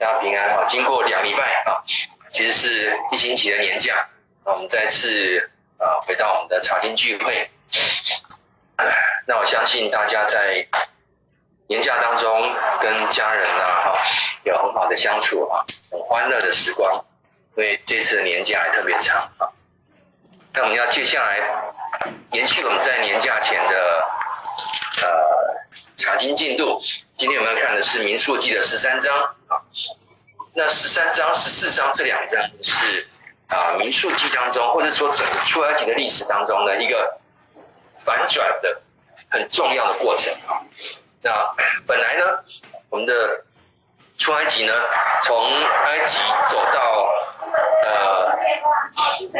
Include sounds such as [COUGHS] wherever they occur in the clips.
大家平安哈。经过两礼拜啊，其实是一星期的年假，那我们再次啊回到我们的茶经聚会。那我相信大家在年假当中跟家人啊哈有很好的相处啊，很欢乐的时光，因为这次的年假还特别长啊。那我们要接下来延续我们在年假前的呃查经进度。今天我们要看的是《民数记》的十三章。那十三章、十四章这两章是啊《民数记》当中，或者说整个出埃及的历史当中的一个反转的很重要的过程啊。那本来呢，我们的出埃及呢，从埃及走到呃，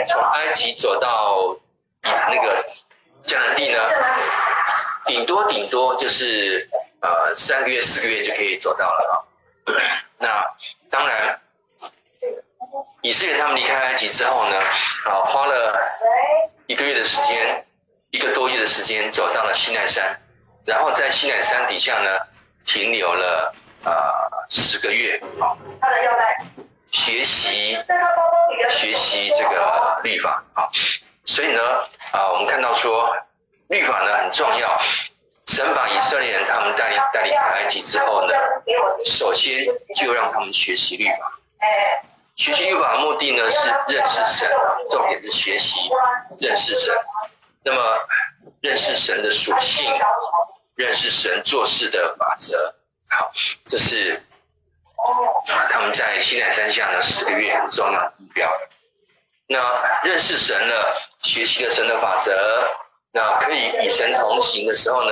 从埃及走到那个迦南地呢，顶多顶多就是。呃，三个月、四个月就可以走到了啊。[CLEARS THROAT] 那当然，以色列他们离开埃及之后呢，啊，花了一个月的时间，一个多月的时间走到了西奈山，然后在西奈山底下呢停留了呃十个月啊，学习学习这个律法啊。所以呢，啊，我们看到说律法呢很重要。神把以色列人他们带离带离开埃及之后呢，首先就让他们学习律法。学习律法的目的呢是认识神，重点是学习认识神。那么认识神的属性，认识神做事的法则。好，这是他们在西奈山下呢十个月很重要的目标。那认识神了，学习了神的法则，那可以与神同行的时候呢，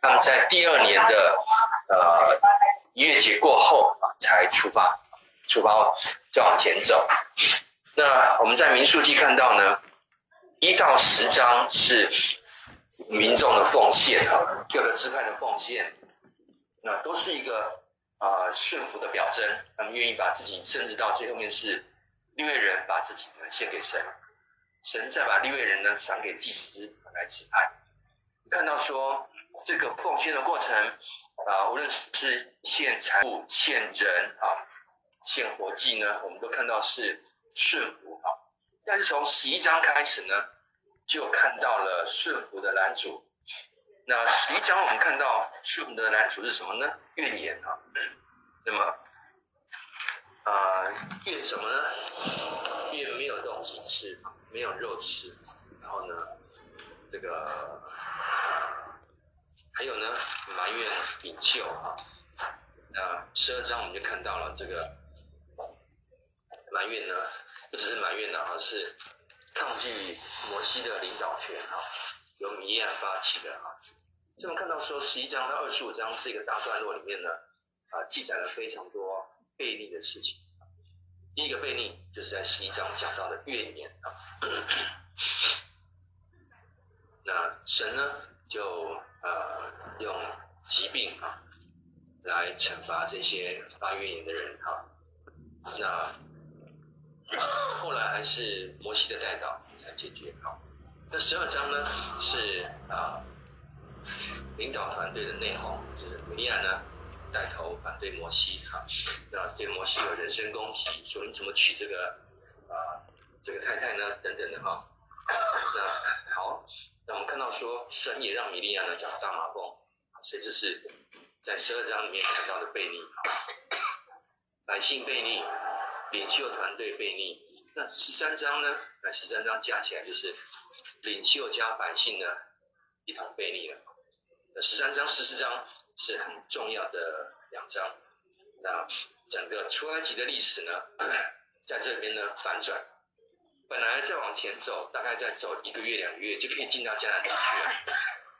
他们在第二年的呃逾越节过后，才出发，出发再往前走。那我们在民数记看到呢，一到十章是民众的奉献啊，各个支派的奉献，那都是一个啊顺服的表征。他们愿意把自己，甚至到最后面是利未人把自己呢献给神，神再把利未人呢赏给祭司来支派。看到说。这个奉献的过程啊，无论是献财物、献人啊、献活祭呢，我们都看到是顺服啊。但是从十一章开始呢，就看到了顺服的男主。那十一章我们看到顺服的男主是什么呢？怨言啊。那么啊，怨什么呢？怨没有东西吃，没有肉吃。然后呢，这个。还有呢，埋怨领袖啊，那十二章我们就看到了这个埋怨呢，不只是埋怨的而，是抗拒摩西的领导权啊，由米亚发起的啊。所以我们看到说，十一章到二十五章这个大段落里面呢，啊，记载了非常多悖逆的事情。第一个悖逆就是在十一章讲到的怨言啊，[COUGHS] 那神呢就。呃，用疾病啊来惩罚这些发怨言的人哈、那后来还是摩西的代祷才解决好。那十二章呢是啊领导团队的内讧，就是米利暗呢带头反对摩西哈、那对摩西有人身攻击，说你怎么娶这个啊这个太太呢等等的哈、那好。那我们看到说，神也让米利亚呢长大麻风，所以这是在十二章里面看到的悖逆，百姓悖逆，领袖团队悖逆。那十三章呢？那十三章加起来就是领袖加百姓呢一同悖逆了。那十三章、十四章是很重要的两章。那整个出埃及的历史呢，[COUGHS] 在这边呢反转。本来再往前走，大概再走一个月、两个月就可以进到迦南地区了。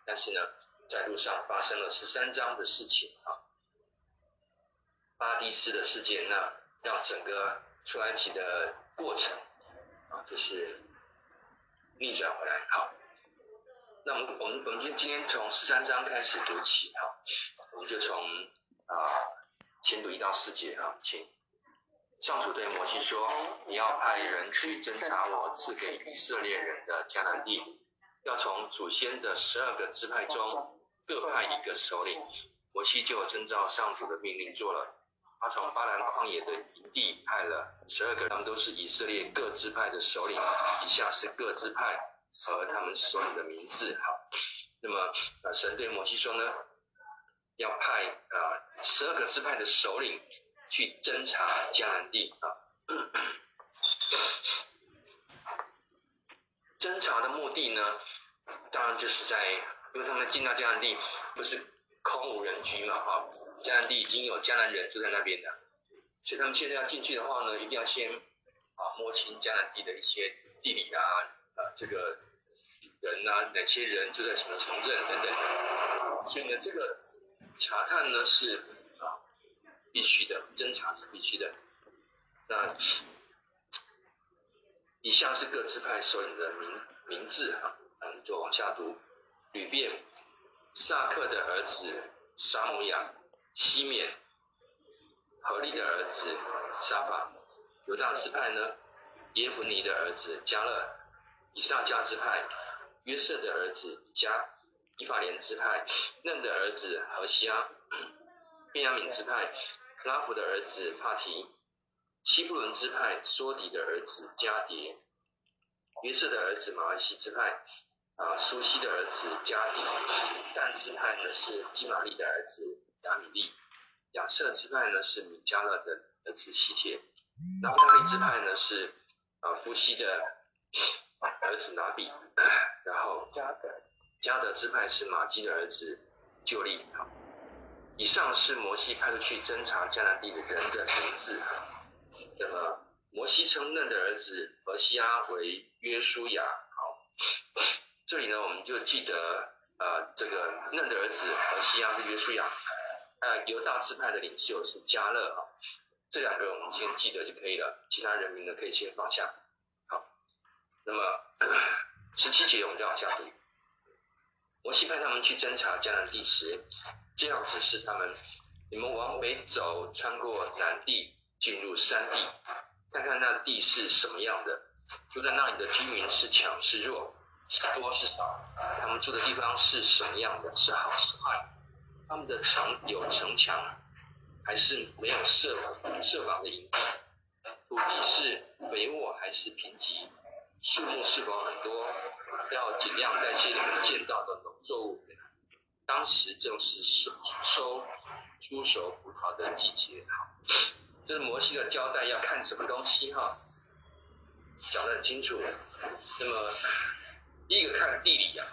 但是呢，在路上发生了十三章的事情啊，巴蒂斯的事件，那让整个出埃及的过程啊，就是逆转回来。好，那我们我们我们就今天从十三章开始读起哈，我们就从啊先读一到四节啊，请。上主对摩西说：“你要派人去侦察我赐给以色列人的迦南地，要从祖先的十二个支派中各派一个首领。”摩西就遵照上主的命令做了。他从巴兰旷野的营地派了十二个，他们都是以色列各支派的首领。以下是各支派和他们首领的名字。好，那么啊，神对摩西说呢，要派啊十二个支派的首领去侦查迦南地啊。[COUGHS] 侦查的目的呢，当然就是在，因为他们进到迦南地不是。空无人居嘛，啊，迦南地已经有迦南人住在那边的，所以他们现在要进去的话呢，一定要先啊摸清迦南地的一些地理啊，啊这个人啊，哪些人住在什么城镇等等，所以呢，这个查探呢是必须的，侦查是必须的。那以下是各支派首领的名名字啊，我们就往下读，吕便。撒克的儿子沙姆亚、西缅、何利的儿子沙法，犹大支派呢，耶孚尼的儿子加勒，以萨迦支派，约瑟的儿子加，以法莲支派，嫩的儿子何西阿，[COUGHS] 便雅悯支派，拉弗的儿子帕提，西布伦支派，梭底的儿子加迭，约瑟的儿子马尔西支派。啊，苏西的儿子加底，但支派呢是基玛利的儿子亚米利，亚瑟支派呢是米迦勒的儿子西帖，拿弗他利支派呢是啊夫西的儿子拿比，[COUGHS] 然后加德加德支派是玛基的儿子就利。以上是摩西派出去侦查迦南地的人的名字。那么摩西称嫩的儿子俄西阿为约书亚。好。这里呢，我们就记得，呃，这个嫩的儿子俄西阿是约书亚，呃，犹大支派的领袖是加勒啊，这两个我们先记得就可以了，其他人名呢可以先放下。好，那么十七节我们再往下读，摩西派他们去侦查迦南地时，这样指示他们：你们往北走，穿过南地，进入山地，看看那地是什么样的，住在那里的居民是强是弱。是多是少？他们住的地方是什么样的？是好是坏？他们的城有城墙，还是没有设设防的营地？土地是肥沃还是贫瘠？树木是否很多？要尽量在这里面见到的农作物。当时正是收收初熟葡萄的季节。好，这是摩西的交代，要看什么东西？哈，讲得很清楚。那么。第一个看地理，啊，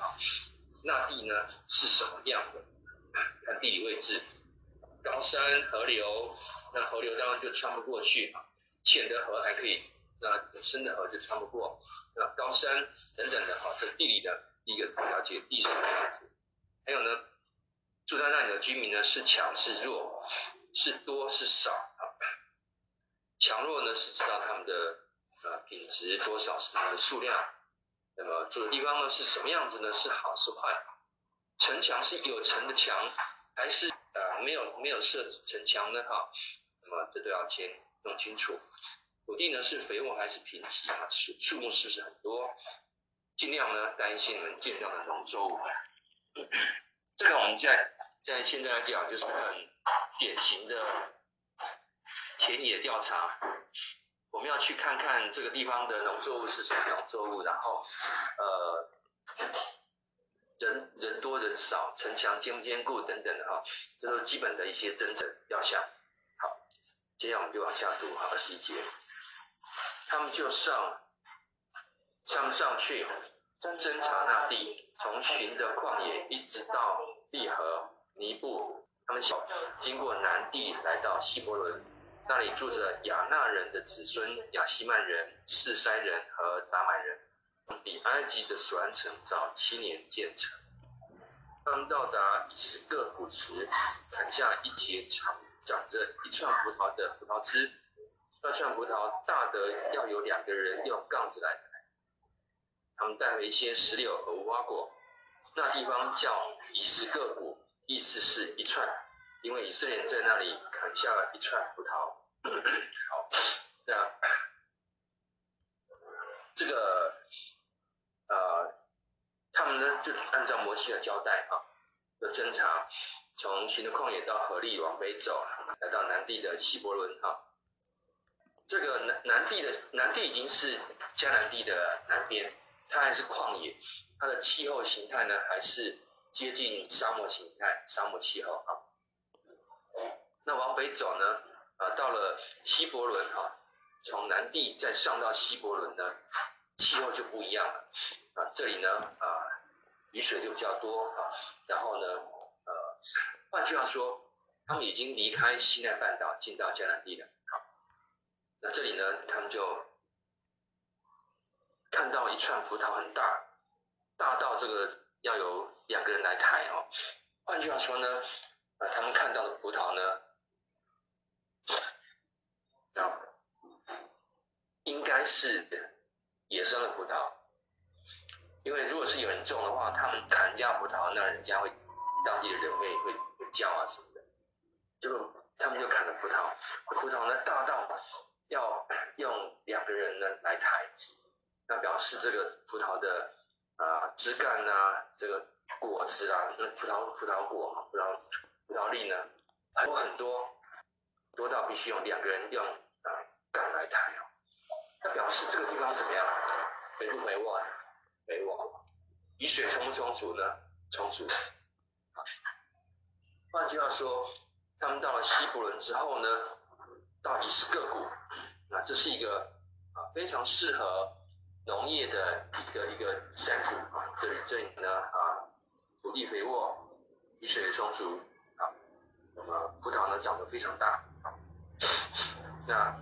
那地呢是什么样的？看地理位置，高山河流，那河流当然就穿不过去啊。浅的河还可以，那深的河就穿不过。那高山等等的哈，这地理的第一个了解地是什么样子。还有呢，住在那里的居民呢是强是弱，是多是少啊？强弱呢是知道他们的呃品质多少是他们的数量。那么住的地方呢是什么样子呢？是好是坏？城墙是有城的墙，还是呃没有没有设城墙呢？哈，那么这都要先弄清楚。土地呢是肥沃还是贫瘠啊？树树木是不是很多？尽量呢带一些你们见到的农作物。这个我们在在现在来讲就是很典型的田野调查。我们要去看看这个地方的农作物是什么农作物，然后，呃，人人多人少，城墙坚不坚固等等的哈，这都是基本的一些真正要项。好，接下来我们就往下读哈，二十一节，他们就上上上去侦察那地，从寻的旷野一直到利河尼布，他们小经过南地来到希伯伦。那里住着亚纳人的子孙亚希曼人、示筛人和达买人，比埃及的索安城早七年建成。他们到达以实各谷时，砍下一节长长着一串葡萄的葡萄枝，那串葡萄大的要有两个人用杠子来。他们带回一些石榴和无花果，那地方叫以实各谷，意思是一串。因为以色列人在那里砍下了一串葡萄，好，那这个呃，他们呢就按照摩西的交代啊，的侦查，从寻的旷野到河利往北走，来到南地的希伯伦哈。这个南南地的南地已经是迦南地的南边，它还是旷野，它的气候形态呢还是接近沙漠形态，沙漠气候啊。那往北走呢，啊，到了希伯伦哈，从南地再上到希伯伦呢，气候就不一样了啊。这里呢，啊，雨水就比较多啊。然后呢，呃，换句话说，他们已经离开西奈半岛，进到迦南地了。那这里呢，他们就看到一串葡萄很大，大到这个要有两个人来抬哦。换句话说呢，啊，他们看到的葡萄呢，啊，应该是野生的葡萄，因为如果是有人种的话，他们砍人家葡萄，那人家会当地的人会会叫啊什么的，就他们就砍了葡萄，葡萄呢大到。要 [CLEARS THROAT] 用两个人呢来抬，那表示这个葡萄的啊枝干啊，这个果子啊，那葡萄葡萄果、葡萄葡萄粒呢，很多很多，多到必须用两个人用啊杆来抬哦。那表示这个地方怎么样？肥不肥沃？肥沃。雨水充不充足呢？充足。啊，换句话说，他们到了希伯伦之后呢，到底是个股。那这是一个啊非常适合农业的一个一个山谷啊，这里这里呢啊土地肥沃，雨水充足啊，那么葡萄呢长得非常大啊。那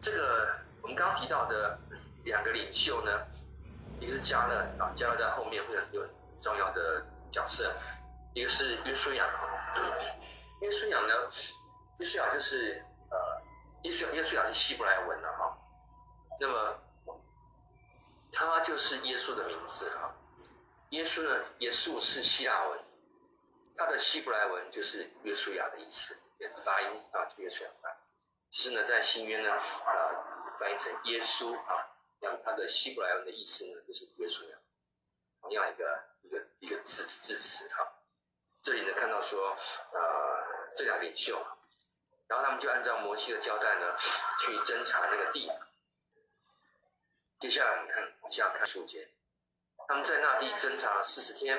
这个我们刚提到的两个领袖呢，一个是加勒啊，加勒在后面会有很重要的角色，一个是约书亚，耶稣亚呢。耶稣亚就是呃，耶稣耶稣亚是希伯来文的哈，那么他就是耶稣的名字哈。耶稣呢，耶稣是希腊文，他的希伯来文就是约书亚的意思，发音啊，就约书亚。其实呢，在新约呢，呃，翻译成耶稣啊，然后他的希伯来文的意思呢，就是约书亚，同样一个一个一个字字词哈。这里呢，看到说呃，这俩领袖。然后他们就按照摩西的交代呢，[SNIFFS] 去侦查那个地。接下来我们看往下看书节，他们在那地侦查了四十天，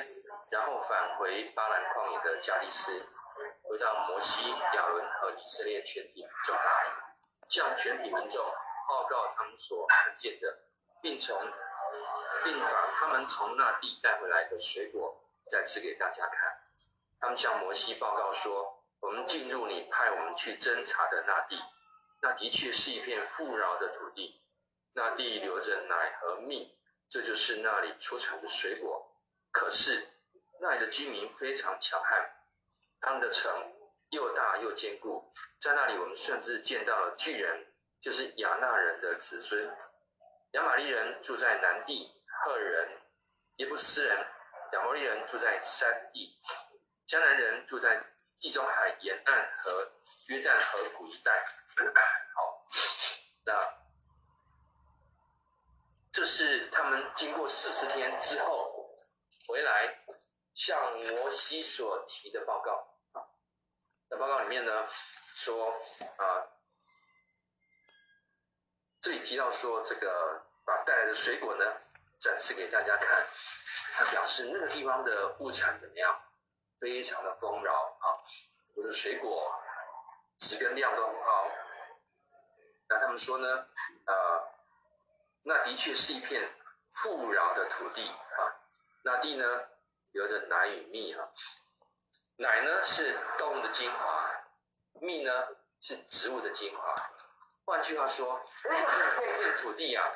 然后返回巴兰旷野的加利斯，回到摩西、亚伦和以色列全体民众，向全体民众报告他们所看见的，并从并把他们从那地带回来的水果展示给大家看。他们向摩西报告说。我们进入你派我们去侦查的那地，那的确是一片富饶的土地，那地流着奶和蜜，这就是那里出产的水果。可是那里的居民非常强悍，他们的城又大又坚固，在那里我们甚至见到了巨人，就是亚衲人的子孙。亚玛利人住在南地，赫人、耶布斯人、亚摩利人住在山地。迦南人住在地中海沿岸和约旦河谷一带。[CLEARS THROAT] 好，那这是他们经过四十天之后回来向摩西所提的报告。在报告里面呢，说啊，这里提到说这个把带来的水果呢展示给大家看，他表示那个地方的物产怎么样？非常的丰饶啊，我的水果质跟量都很好。那他们说呢，呃，那的确是一片富饶的土地啊。那地呢，有着奶与蜜、啊。奶呢是动物的精华，蜜呢是植物的精华。换句话说，这片土地啊，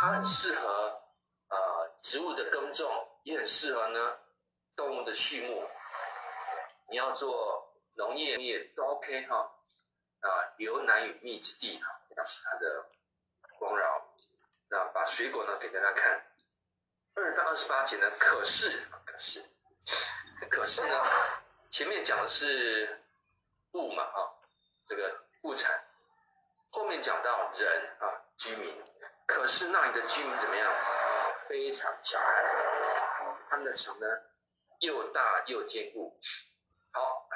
它很适合呃植物的耕种，也很适合呢动物的畜牧。你要做农业业都 OK 哈，啊，有奶与蜜之地哈，表示它的丰饶。那把水果呢给大家看，二到二十八节呢，可是可是可是呢，前面讲的是物嘛啊，这个物产，后面讲到人啊居民，可是那里的居民怎么样？非常强悍。他们的城呢又大又坚固。好，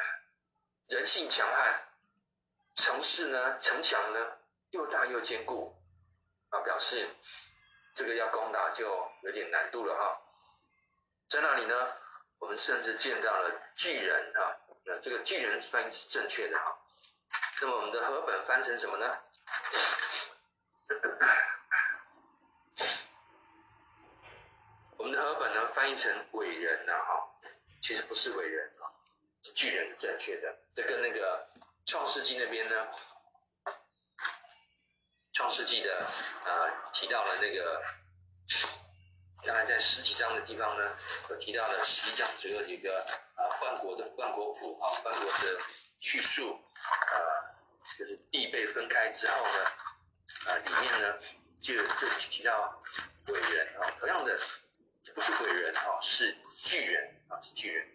人性强悍，城市呢城墙呢又大又坚固，啊，表示这个要攻打就有点难度了哈。在那里呢，我们甚至见到了巨人啊，那这个巨人翻译是正确的哈。那么我们的和本翻成什么呢？我们的和本呢翻译成伟人呐哈，其实不是伟人，是巨人是正确的。这跟那个创世纪那边呢，创世纪的呃提到了那个，当然在十几章的地方呢，有提到了十一章左右几个啊万国的万国谱啊万国的叙述啊。就是地被分开之后呢，啊，里面呢就就提到伟人啊，同样的不是伟人啊，是巨人啊，是巨人。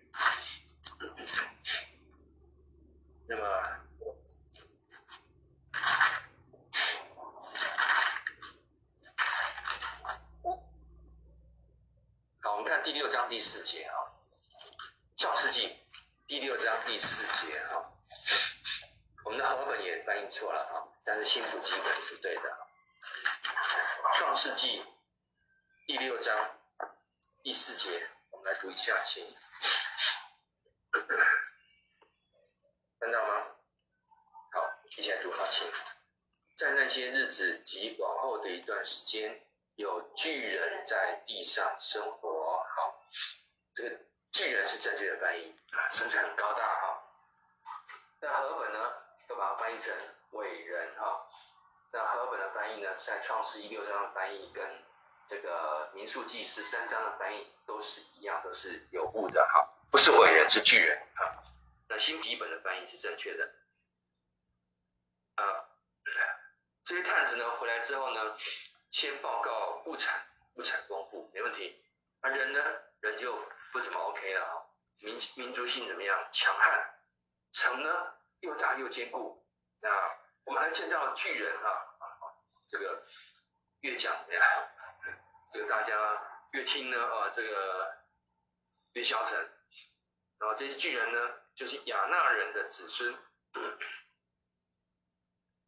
那么，好，我们看第六章第四节啊，《创世纪》第六章第四节啊。我们的和本也翻译错了啊，但是新普基本是对的。创世纪第六章第四节，我们来读一下，请看到吗？好，一起来读好，请。在那些日子及往后的一段时间，有巨人在地上生活。好，这个巨人是正确的翻译啊，身材很高大哈。那和本呢？都把它翻译成伟人哈，那和本的翻译呢，在创世一六章的翻译跟这个民数记十三章的翻译都是一样，都是有误的哈，不是伟人，是巨人啊。那新译本的翻译是正确的。啊，这些探子呢回来之后呢，先报告物产，物产丰富，没问题。那人呢，人就不怎么 OK 了哈，民民族性怎么样？强悍。城呢？又大又坚固，那我们还见到巨人啊，这个越讲呀，这个大家越听呢啊，这个越消沉。然后这些巨人呢，就是亚纳人的子孙。[COUGHS]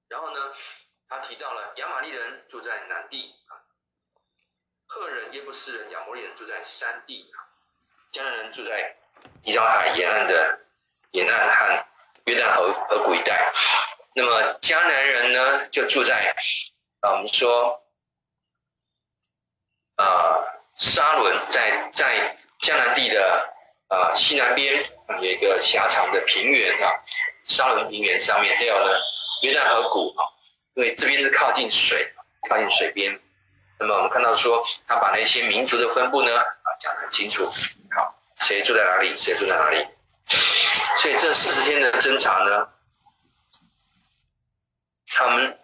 然后呢，他提到了亚玛利人住在南地啊，赫人、耶布斯人、亚摩利人住在山地啊，迦南人住在地中海沿岸的沿岸和。约旦河河谷一带，那么迦南人呢，就住在啊，我们说啊，沙仑在在迦南地的啊西南边有一个狭长的平原啊，沙仑平原上面，还有呢约旦河谷啊，因为这边是靠近水，靠近水边，那么我们看到说，他把那些民族的分布呢啊讲得很清楚，好，谁住在哪里，谁住在哪里。所以这四十天的侦查呢，他们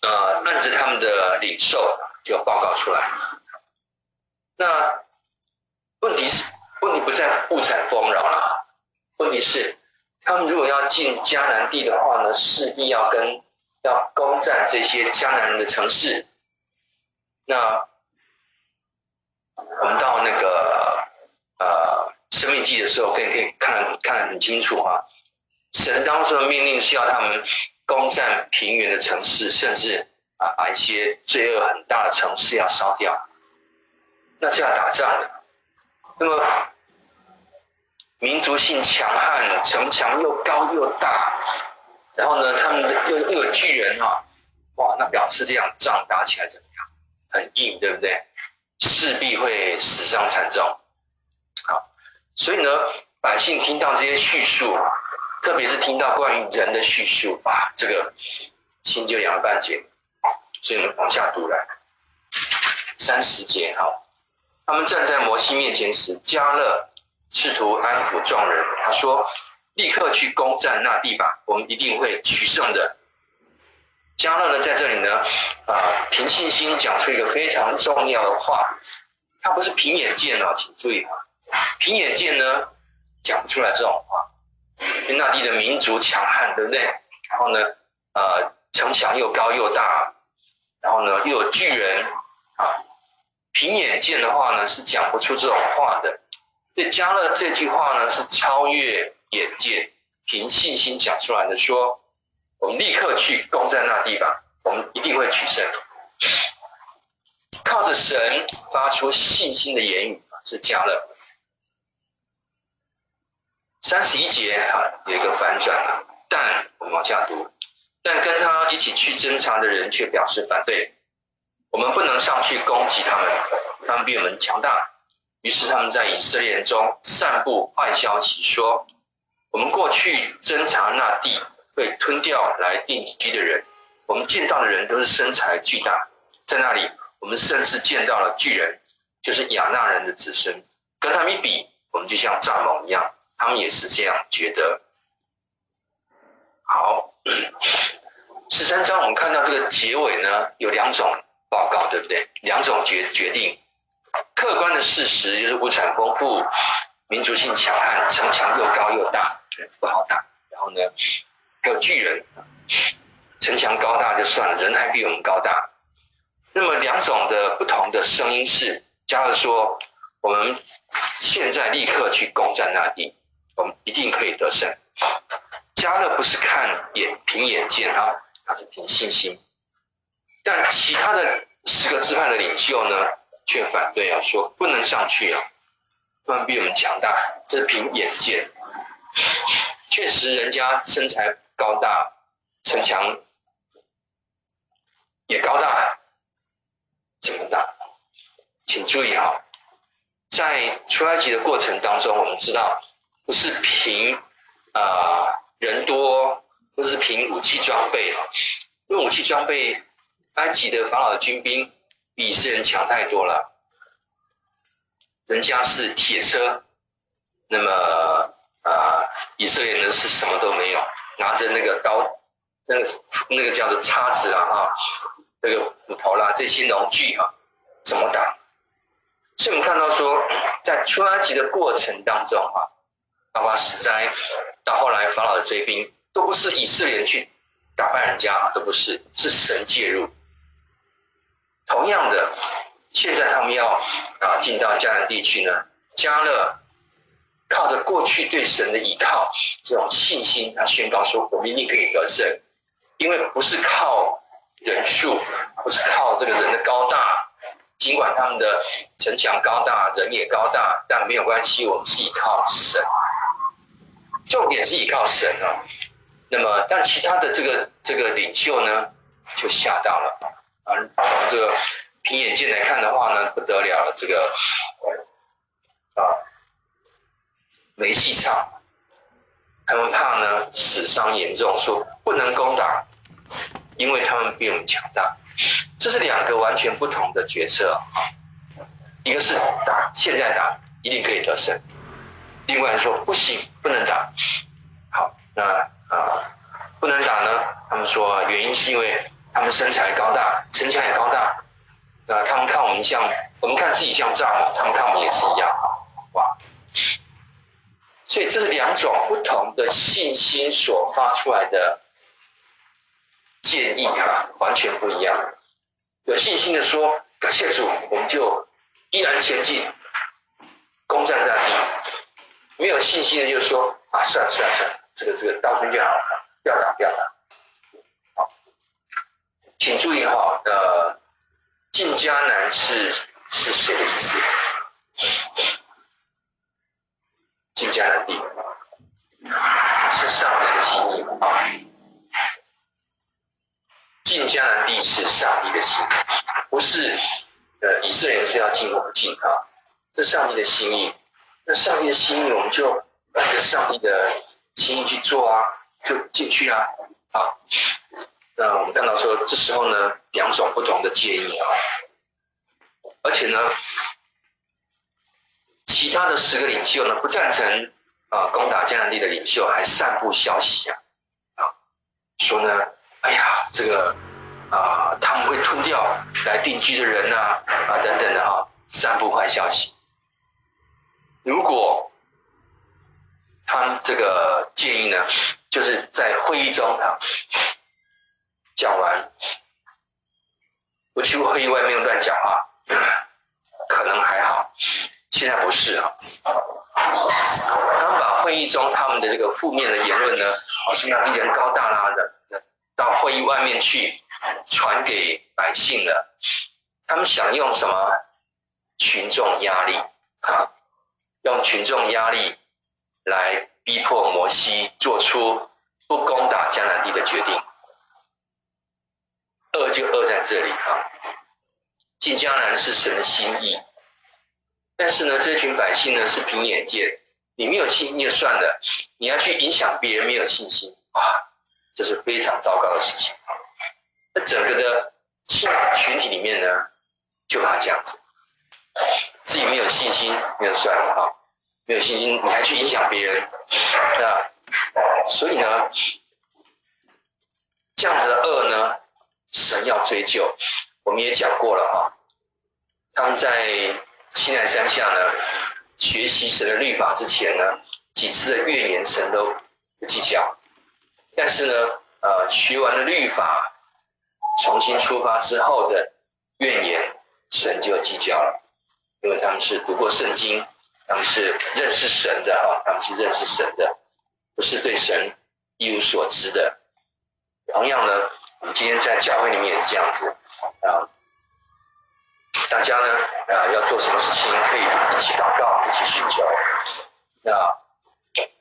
呃按着他们的领受就报告出来。那问题是问题不在物产丰饶了，问题是他们如果要进迦南地的话呢，势必要跟要攻占这些迦南人的城市。那我们到那个呃。生命记的时候，可以可以看看很清楚啊。神当初的命令是要他们攻占平原的城市，甚至啊把一些罪恶很大的城市要烧掉。那这样打仗的，那么民族性强悍，城墙又高又大，然后呢，他们又又有巨人啊，哇，那表示这样仗打起来怎么样？很硬，对不对？势必会死伤惨重。好所以呢，百姓听到这些叙述，特别是听到关于人的叙述，啊，这个心就凉了半截。所以我们往下读来，三十节哈，他们站在摩西面前时，加勒试图安抚众人，他说：“立刻去攻占那地吧，我们一定会取胜的。”迦勒呢，在这里呢，啊，凭信心讲出一个非常重要的话，他不是凭眼见哦，请注意啊。凭眼见呢，讲不出来这种话。因为那地的民族强悍，对不对？然后呢，呃，城墙又高又大，然后呢，又有巨人啊。凭眼见的话呢，是讲不出这种话的。所以迦勒这句话呢，是超越眼界，凭信心讲出来的说，我们立刻去攻占那地吧，我们一定会取胜。靠着神发出信心的言语是加勒。三十一节啊，有一个反转啊，但我们往下读，但跟他一起去侦查的人却表示反对，我们不能上去攻击他们，他们比我们强大。于是他们在以色列人中散布坏消息，说我们过去侦察那地被吞掉来定居的人，我们见到的人都是身材巨大，在那里我们甚至见到了巨人，就是亚纳人的子孙，跟他们一比，我们就像蚱蜢一样。他们也是这样觉得。好，十三章我们看到这个结尾呢，有两种报告，对不对？两种决决定。客观的事实就是物产丰富，民族性强悍，城墙又高又大，不好打。然后呢，还有巨人，城墙高大就算了，人还比我们高大。那么两种的不同的声音是：加勒说，我们现在立刻去攻占那地。我们一定可以得胜。加勒不是看眼凭眼见啊，他是凭信心。但其他的十个支派的领袖呢，却反对啊，说不能上去啊，他们比我们强大，这凭眼见。确实，人家身材高大，城墙也高大，怎么大。请注意哈，在出埃及的过程当中，我们知道。不是凭啊、人多，不是凭武器装备啊，因为武器装备，埃及的法老的军兵比以色列人强太多了。人家是铁车，那么啊、以色列人是什么都没有，拿着那个刀，那个那个叫做叉子啊哈，那个斧头啦，这些农具啊，怎么打？所以我们看到说，在出埃及的过程当中啊。包括死灾，到后来法老的追兵，都不是以色列人去打败人家，都不是，是神介入。同样的，现在他们要啊进到迦南地区呢，迦勒靠着过去对神的依靠，这种信心，他宣告说：我们一定可以得胜，因为不是靠人数，不是靠这个人的高大，尽管他们的城墙高大，人也高大，但没有关系，我们是依靠神。重点是依靠神啊，那么但其他的这个这个领袖呢，就吓到了。啊。从这个凭眼见来看的话呢，不得了了，这个啊没戏唱。他们怕呢死伤严重，说不能攻打，因为他们比我们强大。这是两个完全不同的决策啊。一个是打，现在打一定可以得胜。另外说不行，不能打。好，那啊、不能打呢？他们说原因是因为他们身材高大，城墙也高大。啊，他们看我们像，我们看自己像蚱蜢，他们看我们也是一样。哇！所以这是两种不同的信心所发出来的建议啊，完全不一样。有信心的说感谢主，我们就依然前进，攻占战地。没有信心的就说啊，算了算了算了，这个这个到时就好了，不要打不要打。请注意哈，呃，进迦南是是谁的意思？进迦南地是上帝的心意啊，进迦南地是上帝的心意，不是呃以色列人说要进我们进啊，这上帝的心意。那上帝的心意，我们就按着上帝的心意去做啊，就进去啊。好，那我们看到说，这时候呢，两种不同的建议啊，而且呢，其他的十个领袖呢不赞成啊攻打迦南地的领袖还散布消息啊，啊，说呢，哎呀，这个啊他们会吞掉来定居的人呐啊，啊等等的哈，散布坏消息。如果他们这个建议呢，就是在会议中啊讲完，不去会议外面乱讲话，可能还好，现在不是啊。他们把会议中他们的这个负面的言论呢，好像那人高大啦的，到会议外面去传给百姓了。他们想用什么？群众压力啊，用群众压力来逼迫摩西做出不攻打迦南地的决定。恶就恶在这里啊！进迦南是神的心意，但是呢，这群百姓呢是凭眼见，你没有信心就算了，你要去影响别人没有信心啊，这是非常糟糕的事情。那整个的群群体里面呢，就怕这样子，自己没有信心，那就算了啊，没有信心你还去影响别人，那所以呢，这样子的恶呢？神要追究，我们也讲过了哈。他们在西奈山下呢，学习神的律法之前呢，几次的怨言神都不计较。但是呢，呃，学完了律法，重新出发之后的怨言，神就计较了，因为他们是读过圣经，他们是认识神的哈，他们是认识神的，不是对神一无所知的。同样呢。我们今天在教会里面也是这样子啊，大家呢啊要做什么事情可以一起祷告，一起寻求啊，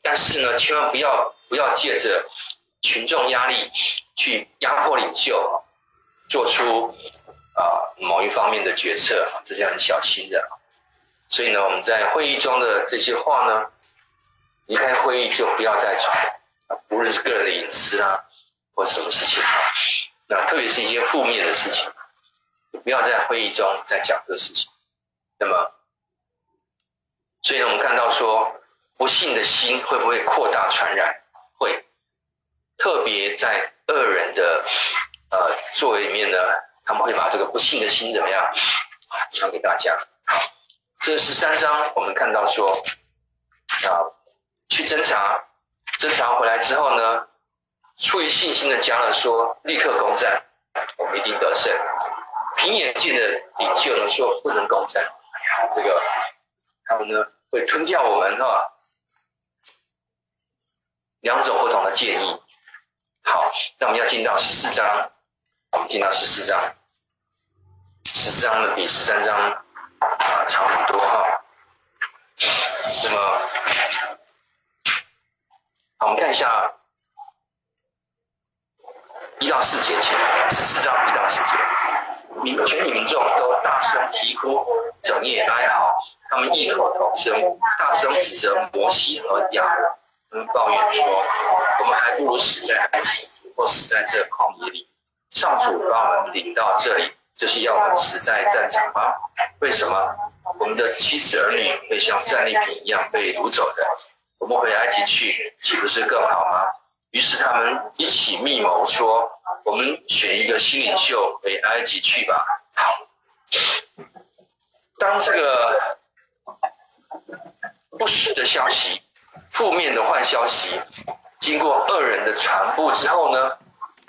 但是呢，千万不要不要借着群众压力去压迫领袖，做出啊某一方面的决策，这是要很小心的。所以呢，我们在会议中的这些话呢，离开会议就不要再传，无论是个人的隐私啊。或什么事情啊？那特别是一些负面的事情，不要在会议中再讲这个事情。那么，所以呢，我们看到说，不幸的心会不会扩大传染？会，特别在恶人的呃作为里面呢，他们会把这个不幸的心怎么样传给大家。这十三章我们看到说，啊，去侦查，侦查回来之后呢，出于信心的迦勒说：“立刻攻占，我们一定得胜。”凭眼见的领袖呢说：“不能攻占。”，这个他们呢会吞掉我们哈。两种不同的建议。好，那我们要进到十四章，我们进到十四章。十四章呢比十三章啊长很多哈。那么，好，我们看一下。一到四节前，十四章一到四节，民全体民众都大声啼哭，整夜哀嚎，他们异口同声，大声指责摩西和亚伦，他们抱怨说：“我们还不如死在埃及，或死在这旷野里。上主把我们领到这里，就是要我们死在战场吗？为什么我们的妻子儿女会像战利品一样被掳走的？我们回埃及去，岂不是更好吗？”于是他们一起密谋说：“我们选一个新领袖回埃及去吧。”好，当这个不实的消息、负面的坏消息经过恶人的传播之后呢，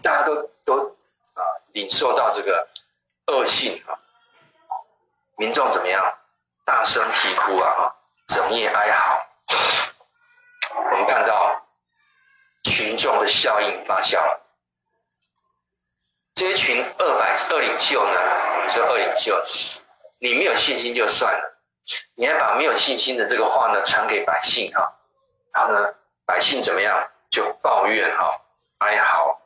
大家都都啊领受到这个恶性啊，民众怎么样？大声啼哭啊，整夜哀嚎。我们看到。群众的效应发酵了，这一群二百二领袖呢，说二领袖，你没有信心就算了，你还把没有信心的这个话呢传给百姓哈，然后呢，百姓怎么样？就抱怨哈，哀嚎，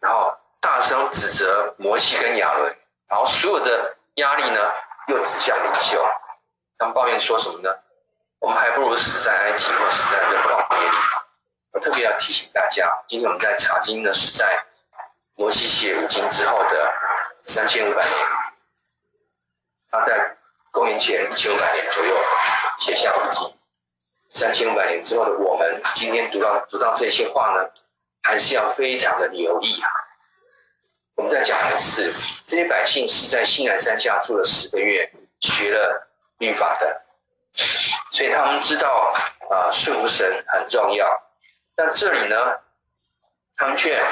然后大声指责摩西跟亚伦，然后所有的压力呢又指向领袖，他们抱怨说什么呢？我们还不如死在埃及或死在这旷野里。我特别要提醒大家，今天我们在查经呢，是在摩西写五经之后的三千五百年。他在公元前一千五百年左右写下五经，三千五百年之后的我们，今天读到读到这些话呢，还是要非常的留意啊。我们再讲一次，这些百姓是在西奈山下住了十个月，学了律法的，所以他们知道啊，顺服神很重要。但这里呢，他们却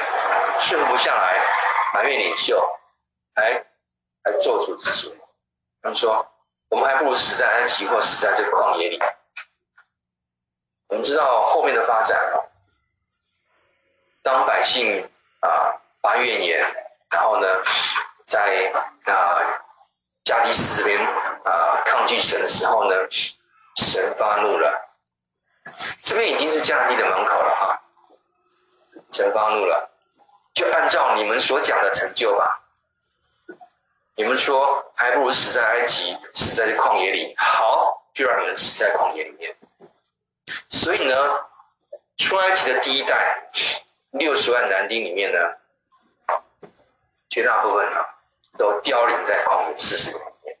顺不下来，埋怨领袖，还还咒诅自己。他们说：“我们还不如死在埃及或死在这个旷野里。我们知道后面的发展啊，当百姓啊发怨言，然后呢，在啊加低斯边啊抗拒神的时候呢，神发怒了。这边已经是迦南地的门口了哈，神发怒了，就按照你们所讲的成就吧。你们说还不如死在埃及，死在这旷野里好，就让你们死在旷野里面。所以呢，出埃及的第一代六十万男丁里面呢，绝大部分呢都凋零在旷野四十年。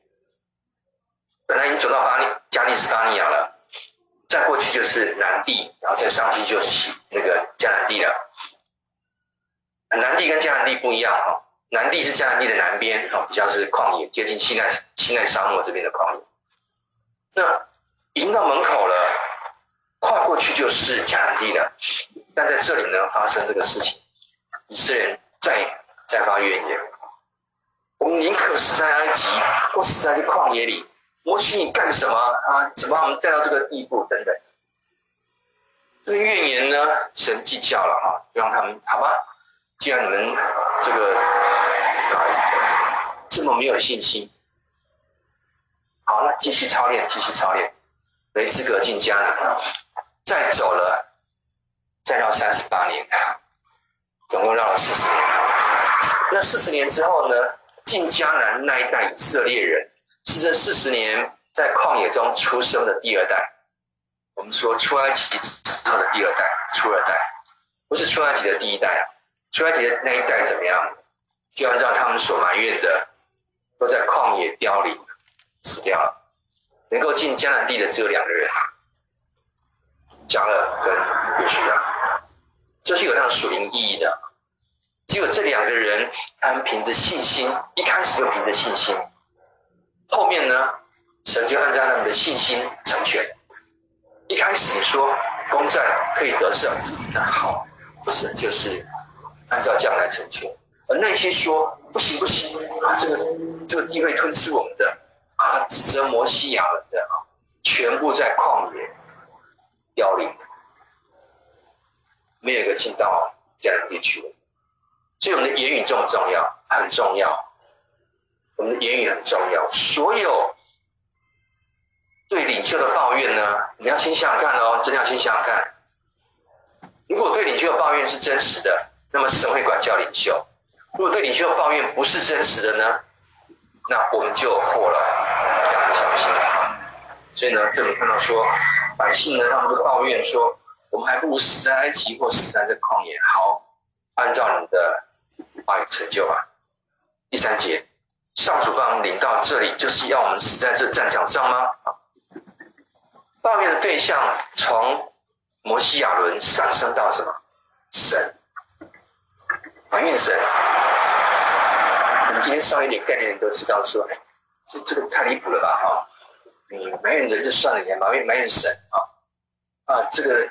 本来已经走到巴利加利斯巴尼亚了，再过去就是南地，然后再上去就是那个迦南地了。南地跟迦南地不一样哈。南地是迦南地的南边，比较是旷野，接近西奈西奈沙漠这边的旷野。那已经到门口了，跨过去就是迦南地了。但在这里呢，发生这个事情，以色列人再再发怨言：我们宁可死在埃及，或死在这旷野里。摩西，你干什么啊？怎么把我们带到这个地步？等等。这个怨言呢，神计较了哈，就让他们好吧。既然你们这个啊这么没有信心，好了，继续操练，继续操练，没资格进迦南，再走了，再绕三十八年，总共绕了四十年。那四十年之后呢？进迦南那一代以色列人，是这四十年在旷野中出生的第二代。我们说出埃及之后的第二代，出二代，不是出埃及的第一代啊。出埃及的那一代怎么样？就按照他们所埋怨的，都在旷野凋零，死掉了。能够进迦南地的只有两个人，加勒跟约书亚，这是有那种属灵意义的。只有这两个人，他们凭着信心，一开始就凭着信心，后面呢，神就按照他们的信心成全。一开始你说攻占可以得胜，那好，不是就是。按照这样来成全，而那些说不行不行啊，这个这个地会吞吃我们的啊，指责摩西亚人的啊，全部在旷野凋零，没有一个进到迦南地区。所以我们的言语重不重要？很重要，我们的言语很重要。所有对领袖的抱怨呢，你要先想想看哦，真的要先想想看。如果对领袖的抱怨是真实的。那么神会管教领袖。如果对领袖的抱怨不是真实的呢？那我们就祸了，要小心。所以呢，这里看到说，百姓呢，他们都抱怨说，我们还不如死在埃及或死在这旷野。好，按照你的话语成就吧。第三节，上主把我们领到这里，就是要我们死在这战场上吗？抱怨的对象从摩西亚伦上升到什么？神。埋怨神，我们今天稍微一点概念都知道说，这这个太离谱了吧？哈，你埋怨人就算了，你还埋怨埋怨神啊？啊，这个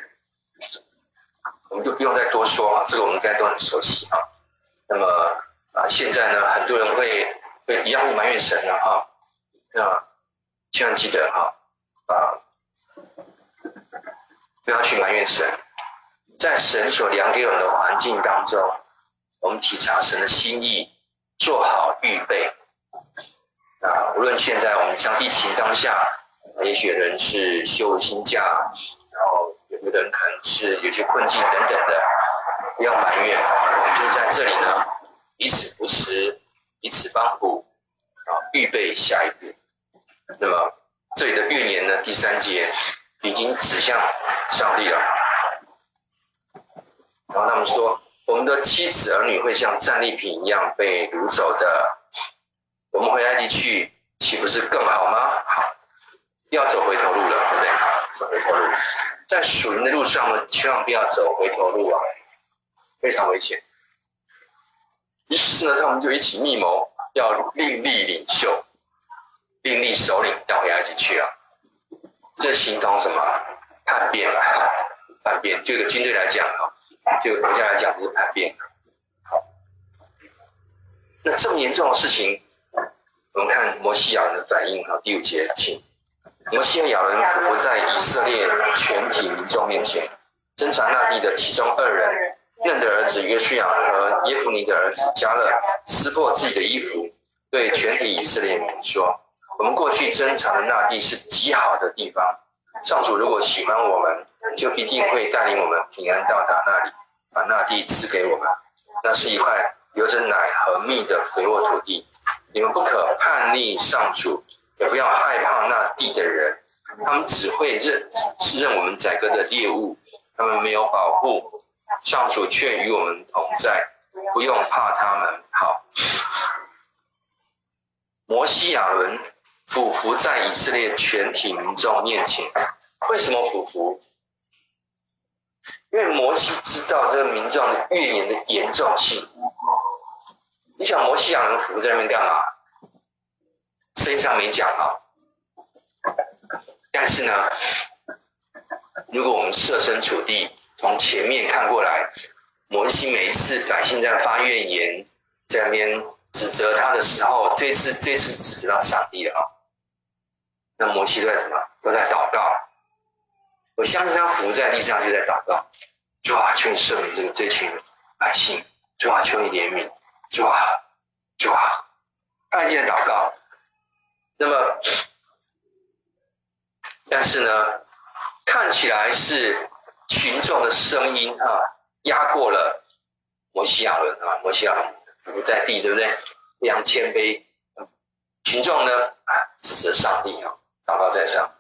我们就不用再多说了，这个我们应该都很熟悉啊。那么啊，现在呢，很多人会对一样会埋怨神了哈。那千万记得哈啊，不要去埋怨神，在神所量给我们的环境当中。我们体察神的心意，做好预备。啊，无论现在我们像疫情当下，也许人是休薪假，然后有的人可能是有些困境等等的，不要埋怨。就是在这里呢，彼此扶持，彼此帮补，啊，预备下一步。那么这里的预言呢，第三节已经指向上帝了。然后他们说。我们的妻子儿女会像战利品一样被掳走的。我们回埃及去，岂不是更好吗？好，要走回头路了，对不对？走回头路，在属灵的路上呢，千万不要走回头路啊，非常危险。于是呢，他们就一起密谋，要另立领袖，另立首领，要回埃及去啊。这形同什么？叛变啊！叛变，就个军队来讲啊。就国家来讲，就是叛变。好，那这么严重的事情，我们看摩西亚人的反应哈，第五节，请摩西亚人伏在以色列全体民众面前，侦查那地的其中二人，嫩的儿子约书亚和耶孚尼的儿子加勒，撕破自己的衣服，对全体以色列民说：我们过去侦察的那地是极好的地方，上主如果喜欢我们，就一定会带领我们平安到达那里，把那地赐给我们。那是一块流着奶和蜜的肥沃土地。你们不可叛逆上主，也不要害怕那地的人，他们只会认是认我们宰割的猎物，他们没有保护，上主却与我们同在，不用怕他们。好，摩西亚伦俯伏在以色列全体民众面前，为什么俯伏？因为摩西知道这个民众的怨言的严重性。你想摩西亚伦俯伏在那边干嘛？圣经上没讲啊。但是呢，如果我们设身处地从前面看过来，摩西每一次百姓在发怨言，在那边指责他的时候，这次这次指责到上帝了啊。那摩西都在什么？都在祷告。我相信他伏在地上就在祷告。主啊，求你赦免这个这群百姓。主啊，求你怜悯。主啊，主啊，安静的祷告。那么，但是呢，看起来是群众的声音啊，压过了摩西亚伦啊，摩西亚伦伏在地，对不对？非常谦卑。群众呢，啊，指责上帝啊，祷告在上，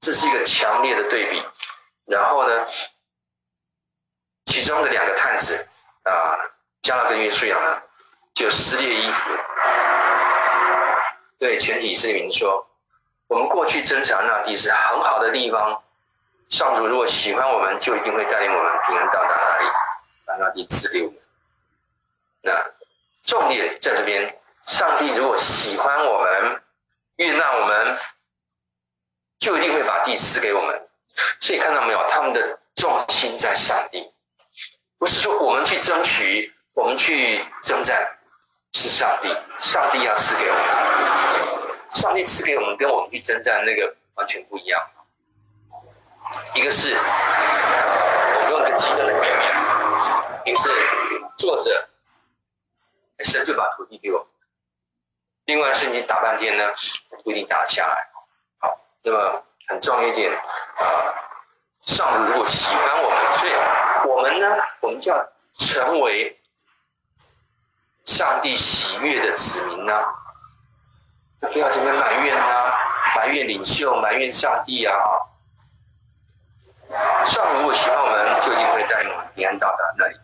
这是一个强烈的对比。然后呢，其中的两个探子啊。加勒跟约书亚呢，就撕裂衣服，对全体市民说：“我们过去侦查那地是很好的地方，上主如果喜欢我们，就一定会带领我们平安到达那里，把那地赐给我们。那重点在这边，上帝如果喜欢我们，悦纳我们，就一定会把地赐给我们。所以看到没有，他们的重心在上帝，不是说我们去争取。”我们去征战，是上帝，上帝要赐给我们，上帝赐给我们，跟我们去征战那个完全不一样。一个是我用一个极端的表面，一个是坐着，神就把土地给我。另外是你打半天呢，不一定打下来。好，那么很重要一点啊，上帝如果喜欢我们，所以我们呢，我们就要成为。上帝喜悦的子民呢、不要整天埋怨啊，埋怨领袖，埋怨上帝啊！上帝如果喜欢我们，就一定会带领我们平安到达那里，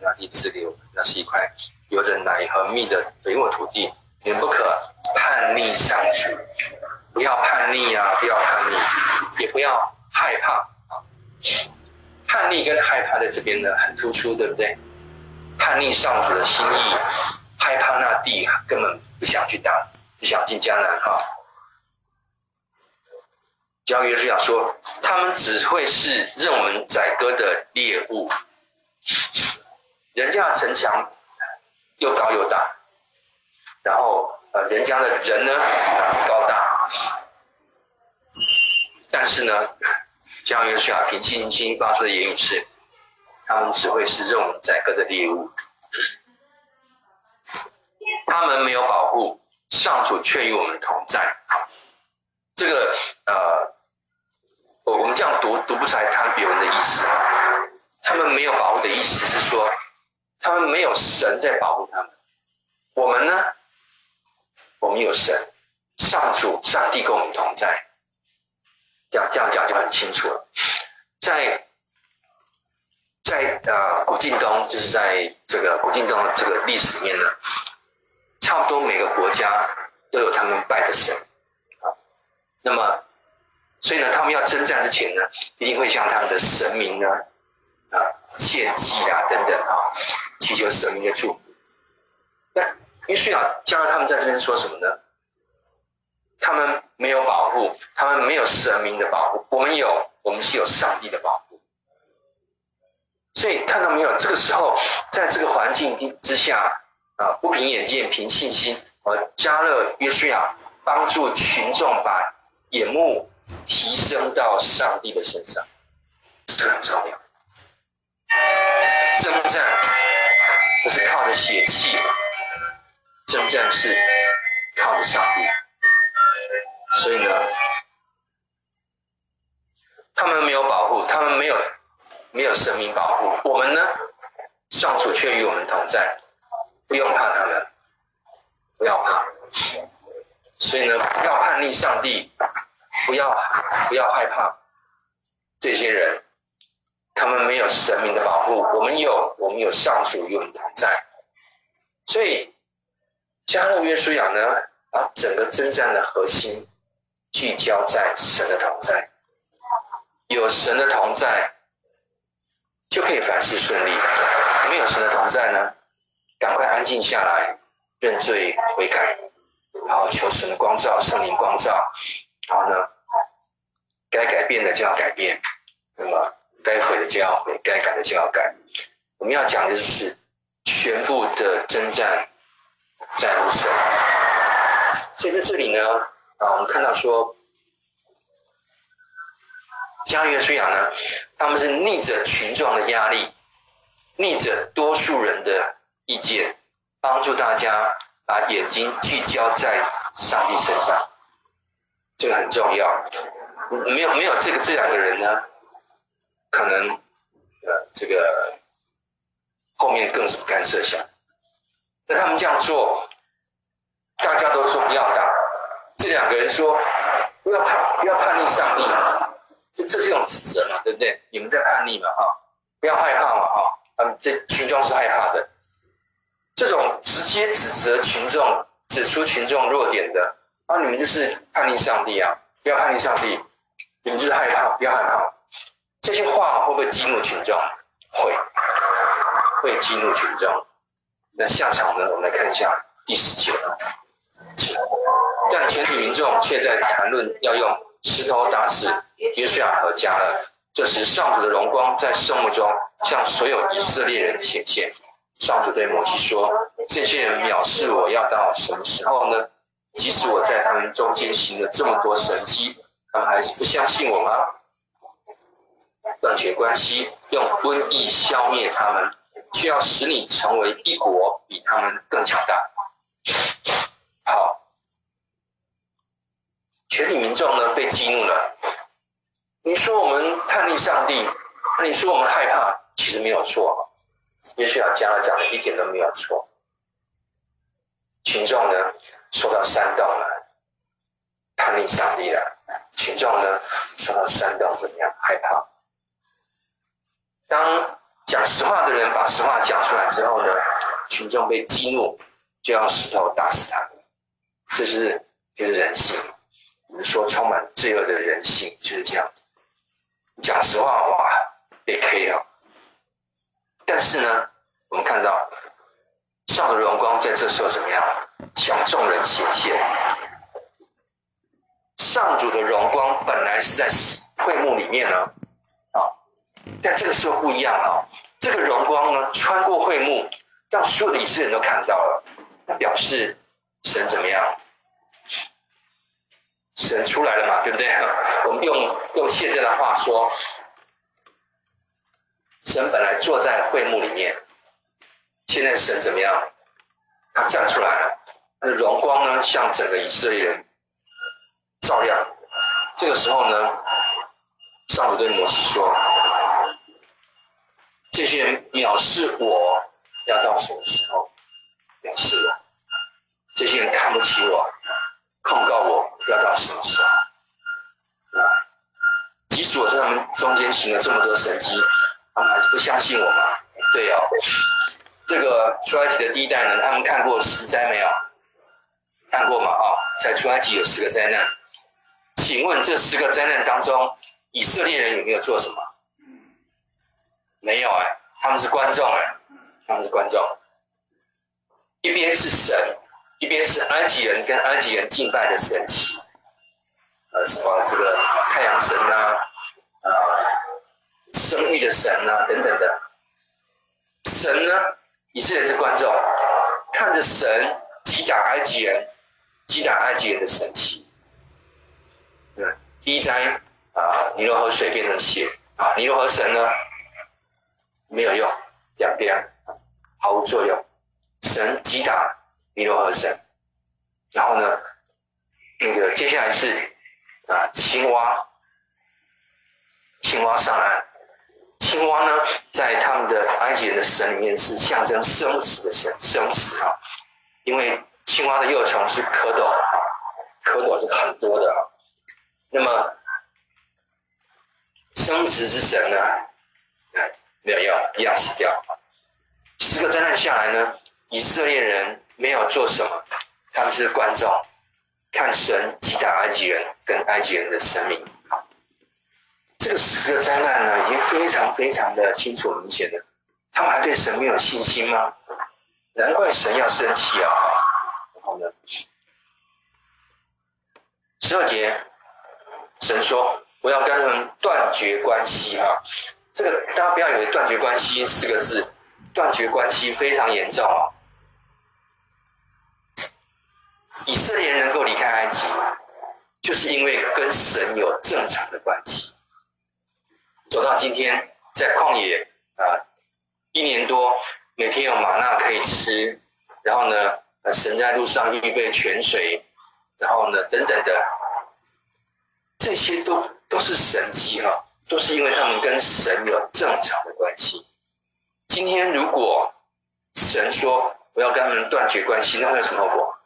那地赐给我们。那是一块有着奶和蜜的肥沃土地。你不可叛逆上主，不要叛逆啊！不要叛逆，也不要害怕啊！叛逆跟害怕在这边呢，很突出，对不对？叛逆上主的心意，害怕那地，根本不想去打，不想进迦南哈。教约书亚说，他们只会是任我们宰割的猎物。人家的城墙又高又大，然后呃，人家的人呢高大，但是呢，教约书亚凭信心发出的言语是。他们只会是任我们宰割的猎物，他们没有保护，上主却与我们同在。这个呃，我我们这样读读不出来他们别人的意思。他们没有保护的意思是说，他们没有神在保护他们。我们呢？我们有神，上主、上帝跟我们同在。这样这样讲就很清楚了，在。在呃古晋东，就是在这个古晋东这个历史里面呢，差不多每个国家都有他们拜的神啊。那么，所以呢，他们要征战之前呢，一定会向他们的神明呢啊献祭啊等等啊，祈求神明的祝福。那约书亚教他们在这边说什么呢？他们没有保护，他们没有神明的保护，我们有，我们是有上帝的保护。所以看到没有？这个时候，在这个环境之之下，啊，不凭眼见，凭信心，而加勒约书亚帮助群众把眼目提升到上帝的身上，这很重要。征战不是靠着血气，征战是靠着上帝。所以呢，他们没有保护，他们没有没有神明保护，我们呢，上主却与我们同在，不用怕他们，不要怕。所以呢，不要叛逆上帝，不要不要害怕这些人。他们没有神明的保护，我们有，我们有上主与我们同在。所以，迦勒约书亚呢，把整个征战的核心聚焦在神的同在。有神的同在，就可以凡事顺利；没有神的同在呢，赶快安静下来，认罪悔改，然后求神的光照，圣灵光照，然后呢，该改变的就要改变，那么。该毁的就要毁，该改的就要改。我们要讲的就是全部的征战在乎神。所以在这里呢，啊，我们看到说，迦勒约书亚呢，他们是逆着群众的压力，逆着多数人的意见，帮助大家把眼睛聚焦在上帝身上，这个很重要。没有没有这个这两个人呢？可能，呃，这个后面更是不堪设想。那他们这样做，大家都说不要打。这两个人说不要叛，不要叛逆上帝，这这是一种指责嘛，对不对？你们在叛逆嘛，哈，不要害怕嘛，哈，他们，这群众是害怕的。这种直接指责群众、指出群众弱点的，啊，你们就是叛逆上帝啊！不要叛逆上帝，你们就是害怕，不要害怕。这些话会不会激怒群众？会，会激怒群众。那下场呢？我们来看一下第十节。但全体民众却在谈论要用石头打死约书亚和加勒。这时，上主的荣光在圣幕中向所有以色列人显现。上主对摩西说：“这些人藐视我要到什么时候呢？即使我在他们中间行了这么多神迹，他们还是不相信我吗？”断绝关系，用瘟疫消灭他们，却要使你成为一国比他们更强大。好，全体民众呢被激怒了。你说我们叛逆上帝，那你说我们害怕，其实没有错。约书亚讲了讲的一点都没有错。群众呢受到煽动了，叛逆上帝了。群众呢受到煽动，怎么样？害怕。当讲实话的人把实话讲出来之后呢，群众被激怒，就要石头打死他。这是就是人性。我们说充满罪恶的人性就是这样子。讲实话哇，被 K 了。但是呢，我们看到上的荣光在这时候怎么样？向众人显现。上主的荣光本来是在会幕里面呢。啊但这个时候不一样啊、这个荣光呢，穿过会幕，让所有的以色列人都看到了。表示神怎么样？神出来了嘛，对不对？[LAUGHS] 我们用用现在的话说，神本来坐在会幕里面，现在神怎么样？他站出来了，他的荣光呢，向整个以色列人照亮。这个时候呢，上主对摩西说。这些人藐视我，要到什么时候？藐视我，这些人看不起我，控告我，要到什么时候？即使我在他们中间行了这么多神迹，他们还是不相信我吗？对哦，这个出埃及的第一代人，他们看过十灾没有？看过吗？啊，在出埃及有十个灾难，请问这十个灾难当中，以色列人有没有做什么？没有哎、他们是观众哎、他们是观众。一边是神，一边是埃及人跟埃及人敬拜的神祇，呃，什么这个太阳神呐、啊、呃，生育的神呐、啊，等等的。神呢，以色列是观众，看着神击打埃及人，击打埃及人的神奇。嗯，第一灾啊，尼罗河水变成血啊，尼罗河神呢没有用，两边毫无作用。神击打尼罗河神，然后呢，那个接下来是啊，青蛙，青蛙上岸。青蛙呢，在他们的埃及人的神里面是象征生死的神，生死啊，因为青蛙的幼虫是蝌蚪，蝌蚪是很多的。那么生殖之神呢，没有用，一样死掉。十个灾难下来呢，以色列人没有做什么，他们是观众，看神击打埃及人跟埃及人的生命。这个十个灾难呢，已经非常非常的清楚明显了。他们还对神没有信心吗？难怪神要生气啊！然后呢，十二节，神说：“我要跟他们断绝关系。”哈，这个大家不要以为“断绝关系”四个字，断绝关系非常严重啊！以色列人能够离开埃及，就是因为跟神有正常的关系。走到今天，在旷野啊、一年多，每天有玛纳可以吃，然后呢，神在路上预备泉水，然后呢，等等的，这些都都是神迹哈，都是因为他们跟神有正常的关系。今天如果神说我要跟他们断绝关系，那会有什么后果？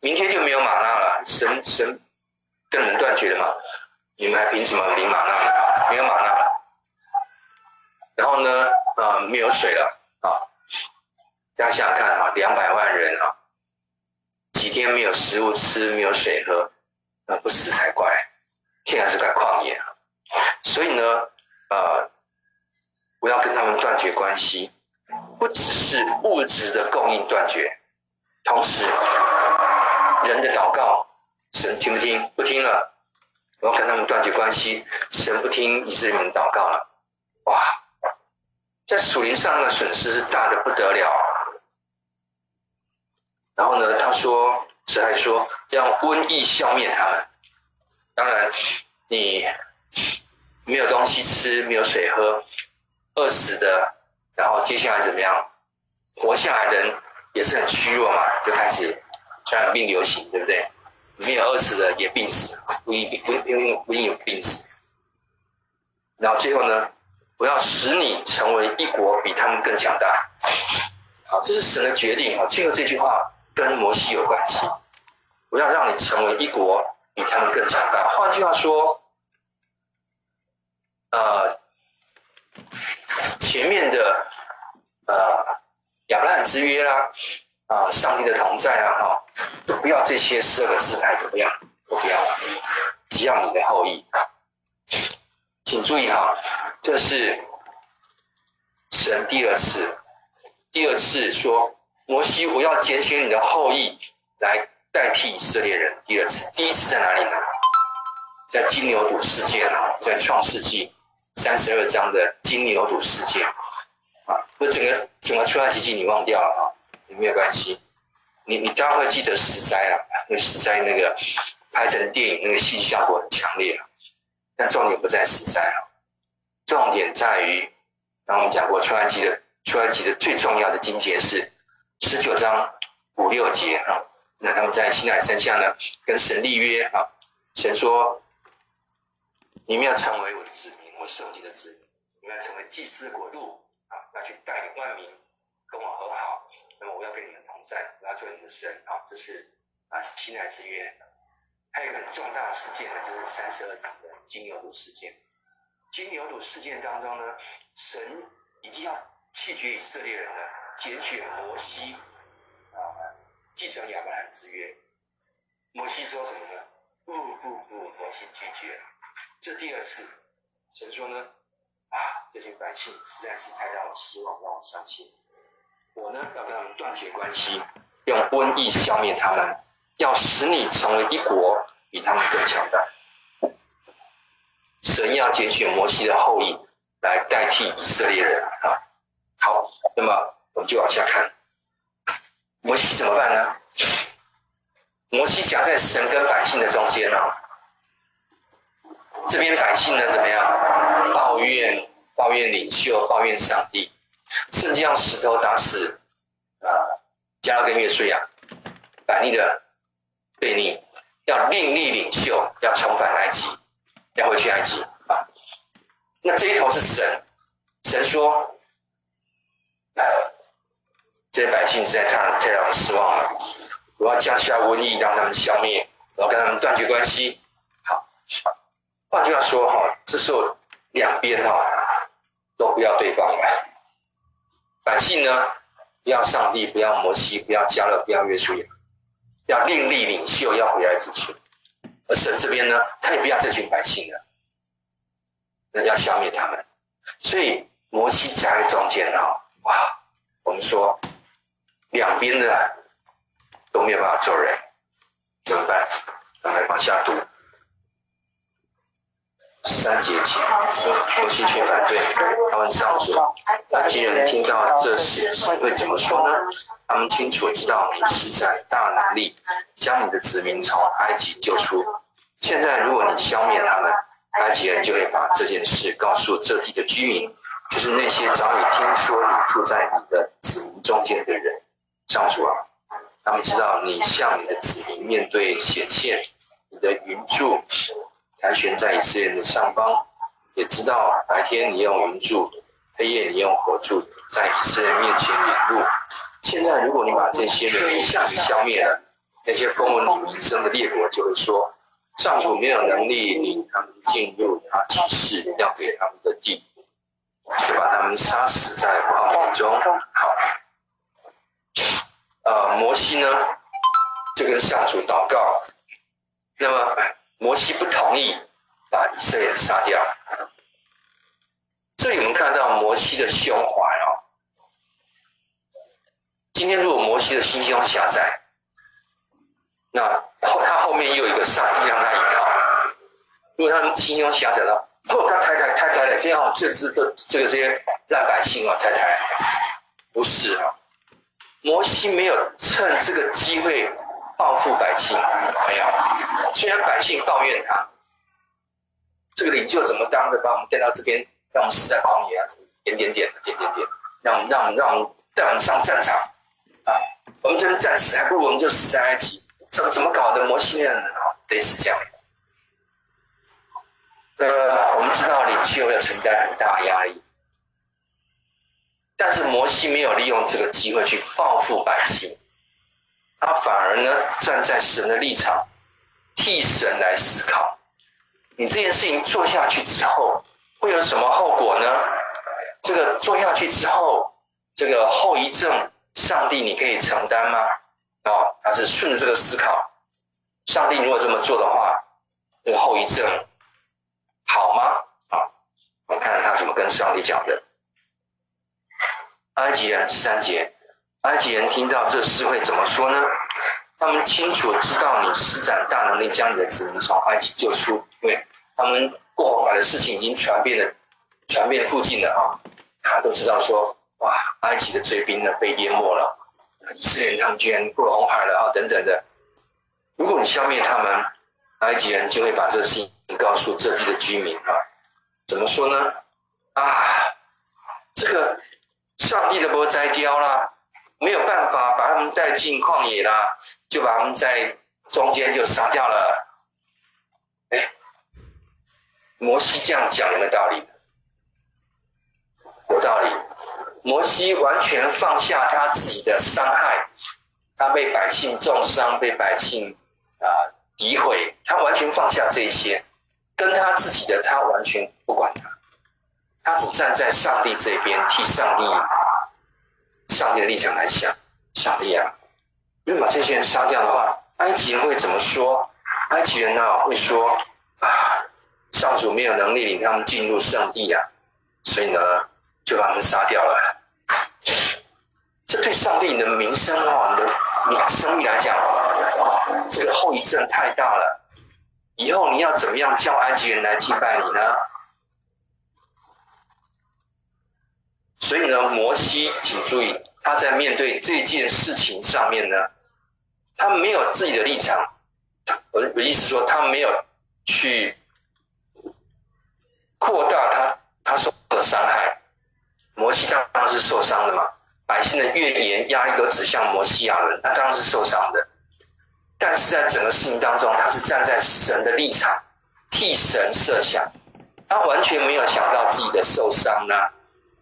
明天就没有玛纳了，神神跟人断绝了吗？你们还凭什么领玛纳？没有玛纳，然后呢？呃，没有水了啊！大家想想看啊，两百万人啊，几天没有食物吃，没有水喝，那不死才怪！现在是块旷野，所以呢，呃，我要跟他们断绝关系，不只是物质的供应断绝，同时人的祷告，神听不听？不听了。我要跟他们断绝关系，神不听以色列人祷告了，哇，在属灵上的损失是大的不得了。然后呢，他说，神还说要瘟疫消灭他们。当然，你没有东西吃，没有水喝，饿死的，然后接下来怎么样？活下来的人也是很虚弱嘛，就开始传染病流行，对不对？没有饿死的也病死，不一不因为不一定有病死。然后最后呢，我要使你成为一国比他们更强大。好，这是神的决定。好，最后这句话跟摩西有关系。我要让你成为一国比他们更强大。换句话说，呃，前面的呃亚伯拉罕之约啦。啊，啊上帝的同在啊，哈，都不要这些十二个支派，都不要，都不要，只要你的后裔。请注意哈，这是神第二次，第二次说摩西，我要拣选你的后裔来代替以色列人。第二次，第一次在哪里呢？在金牛犊事件啊，在创世纪三十二章的金牛犊事件啊，不，整个整个出埃及记你忘掉了啊。没有关系，你你当然会记得十灾了，因为十灾那个拍成电影，那个戏剧效果很强烈啊。但重点不在十灾啊，重点在于，刚我们讲过出埃及的出埃及的最重要的经节是十九章五六节啊。那他们在西奈山下呢，跟神立约啊，神说：你们要成为我的子民，我圣洁的子民，你们要成为祭司国度啊，要去带领万民跟我和。那我要跟你们同在，我要做你们的神啊！这是啊西奈之约。还有一个很重大的事件呢，就是三十二章的金牛犊事件。金牛犊事件当中呢，神已经要弃绝以色列人了，拣选摩西啊继承亚伯兰之约。摩西说什么呢？不不不，摩西拒绝了。这第二次，神说呢，啊，这群百姓实在是太让我失望，让我伤心。我呢，要跟他们断绝关系，用瘟疫消灭他们，要使你成为一国比他们更强大。神要拣选摩西的后裔来代替以色列人啊。好，那么我们就往下看。摩西怎么办呢？摩西夹在神跟百姓的中间呢、这边百姓呢怎么样？抱怨，抱怨领袖，抱怨上帝，甚至用石头打死啊迦勒跟约书亚，反逆的悖逆，要另立领袖，要重返埃及，要回去埃及啊。那这一头是神，神说，呃、这些百姓实在太太让人失望了，我要降下瘟疫让他们消灭，我要跟他们断绝关系。好。换句话说，哈，这时候两边哈都不要对方了。百姓呢，不要上帝，不要摩西，不要迦勒，不要约书亚，要另立领袖，要回来之处。而神这边呢，他也不要这群百姓了，那要消灭他们。所以摩西夹在中间啊，哇，我们说两边的都没有办法做人，怎么办？我们往下读。三节前，摩西却反对，他问上主：埃及人听到这事会怎么说呢？他们清楚知道你施展大能力，将你的子民从埃及救出。现在如果你消灭他们，埃及人就会把这件事告诉这地的居民，就是那些早已听说你住在你的子民中间的人。上主啊，他们知道你向你的子民面对显现，你的云柱。盘旋在以色列的上方，也知道白天你用云柱，黑夜你用火柱，在以色列面前引路。现在如果你把这些人一下子消灭了，那些风闻你名声的列国就会说：上主没有能力领他们进入他启示要给他们的地，就把他们杀死在旷野中。好，呃，摩西呢就跟上主祷告，那么。摩西不同意把以色列杀掉。这里我们看到摩西的胸怀哦。今天如果摩西的心胸狭窄，那后他后面又有一个上帝让他依靠。如果他心胸狭窄了，后他抬抬抬抬的，这样这是这这个这些烂百姓啊，抬抬，不是啊。摩西没有趁这个机会。报复百姓没有，虽然百姓抱怨他，这个领袖怎么当的，把我们带到这边，让我们死在旷野啊，点点点点点点，让我们让我们让我们带我们上战场啊，我们这边战死，还不如我们就死在埃及，怎怎么搞的？摩西那样的啊，得是这样的。呃，我们知道领袖要承担很大压力，但是摩西没有利用这个机会去报复百姓。他反而呢，站在神的立场，替神来思考。你这件事情做下去之后，会有什么后果呢？这个做下去之后，这个后遗症，上帝你可以承担吗？哦，他是顺着这个思考。上帝如果这么做的话，这个后遗症好吗？啊，我们看看他怎么跟上帝讲的。埃及人十三节。埃及人听到这事会怎么说呢？他们清楚知道你施展大能力将你的子民从埃及救出，因为他们过红海的事情已经传遍了，传遍附近了啊！他都知道说，哇，埃及的追兵呢被淹没了，以色列人他们居然过红海了啊！等等的，如果你消灭他们，埃及人就会把这事情告诉这地的居民啊！怎么说呢？啊，这个上帝的不会摘雕啦。没有办法把他们带进旷野啦，就把他们在中间就杀掉了。哎，摩西这样讲有没有道理？有道理。摩西完全放下他自己的伤害，他被百姓重伤，被百姓啊诋毁，他完全放下这些，跟他自己的他完全不管他，他只站在上帝这边替上帝。上帝的立场来想，上帝啊，如果把这些人杀掉的话，埃及人会怎么说？埃及人呢、啊、会说啊，上主没有能力领他们进入圣地啊，所以呢就把他们杀掉了。[LAUGHS] 这对上帝你的名声啊，你的你的声誉来讲，这个后遗症太大了。以后你要怎么样叫埃及人来敬拜你呢？所以呢，摩西，请注意，他在面对这件事情上面呢，他没有自己的立场。我的意思说，他没有去扩大他他受的伤害。摩西当然是受伤的嘛，百姓的怨言压力都指向摩西亚人，他当然是受伤的。但是在整个事情当中，他是站在神的立场，替神设想，他完全没有想到自己的受伤呢、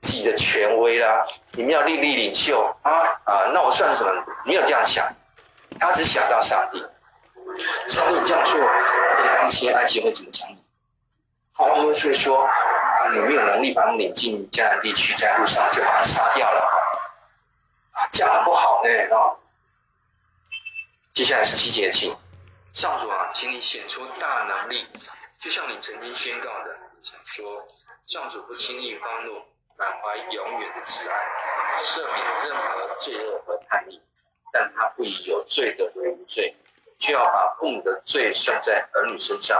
自己的权威啦、你们要立立领袖啊啊，那我算什么？没有这样想，他只想到上帝。上帝这样做，那些埃及会怎么讲你？他们会说啊，你没有能力把他们领进迦南地区，在路上就把他杀掉了，啊，这样不好呢啊。接下来是七节请，上主啊，请你显出大能力，就像你曾经宣告的，曾说上主不轻易发怒，满怀永远的慈爱，赦免任何罪恶和叛逆，但他不以有罪的为无罪，却要把父母的罪算在儿女身上，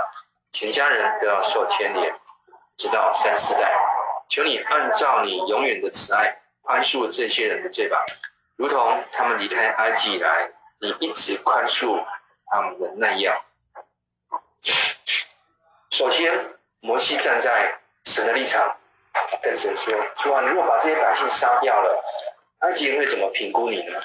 全家人都要受牵连，直到三四代。求你按照你永远的慈爱宽恕这些人的罪吧，如同他们离开埃及以来。你一直宽恕他们的那样。首先，摩西站在神的立场，跟神说：“主啊，你若把这些百姓杀掉了，埃及人会怎么评估你呢？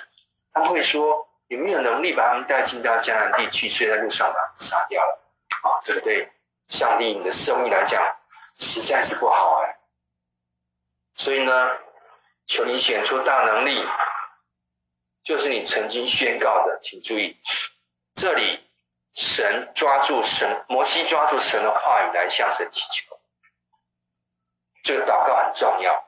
他们会说有没有能力把他们带进到迦南地去，所以在路上把他们杀掉了。啊，这个对上帝你的生命来讲，实在是不好哎。所以呢，求你显出大能力。”就是你曾经宣告的，请注意，这里神抓住神，摩西抓住神的话语来向神祈求，这个祷告很重要。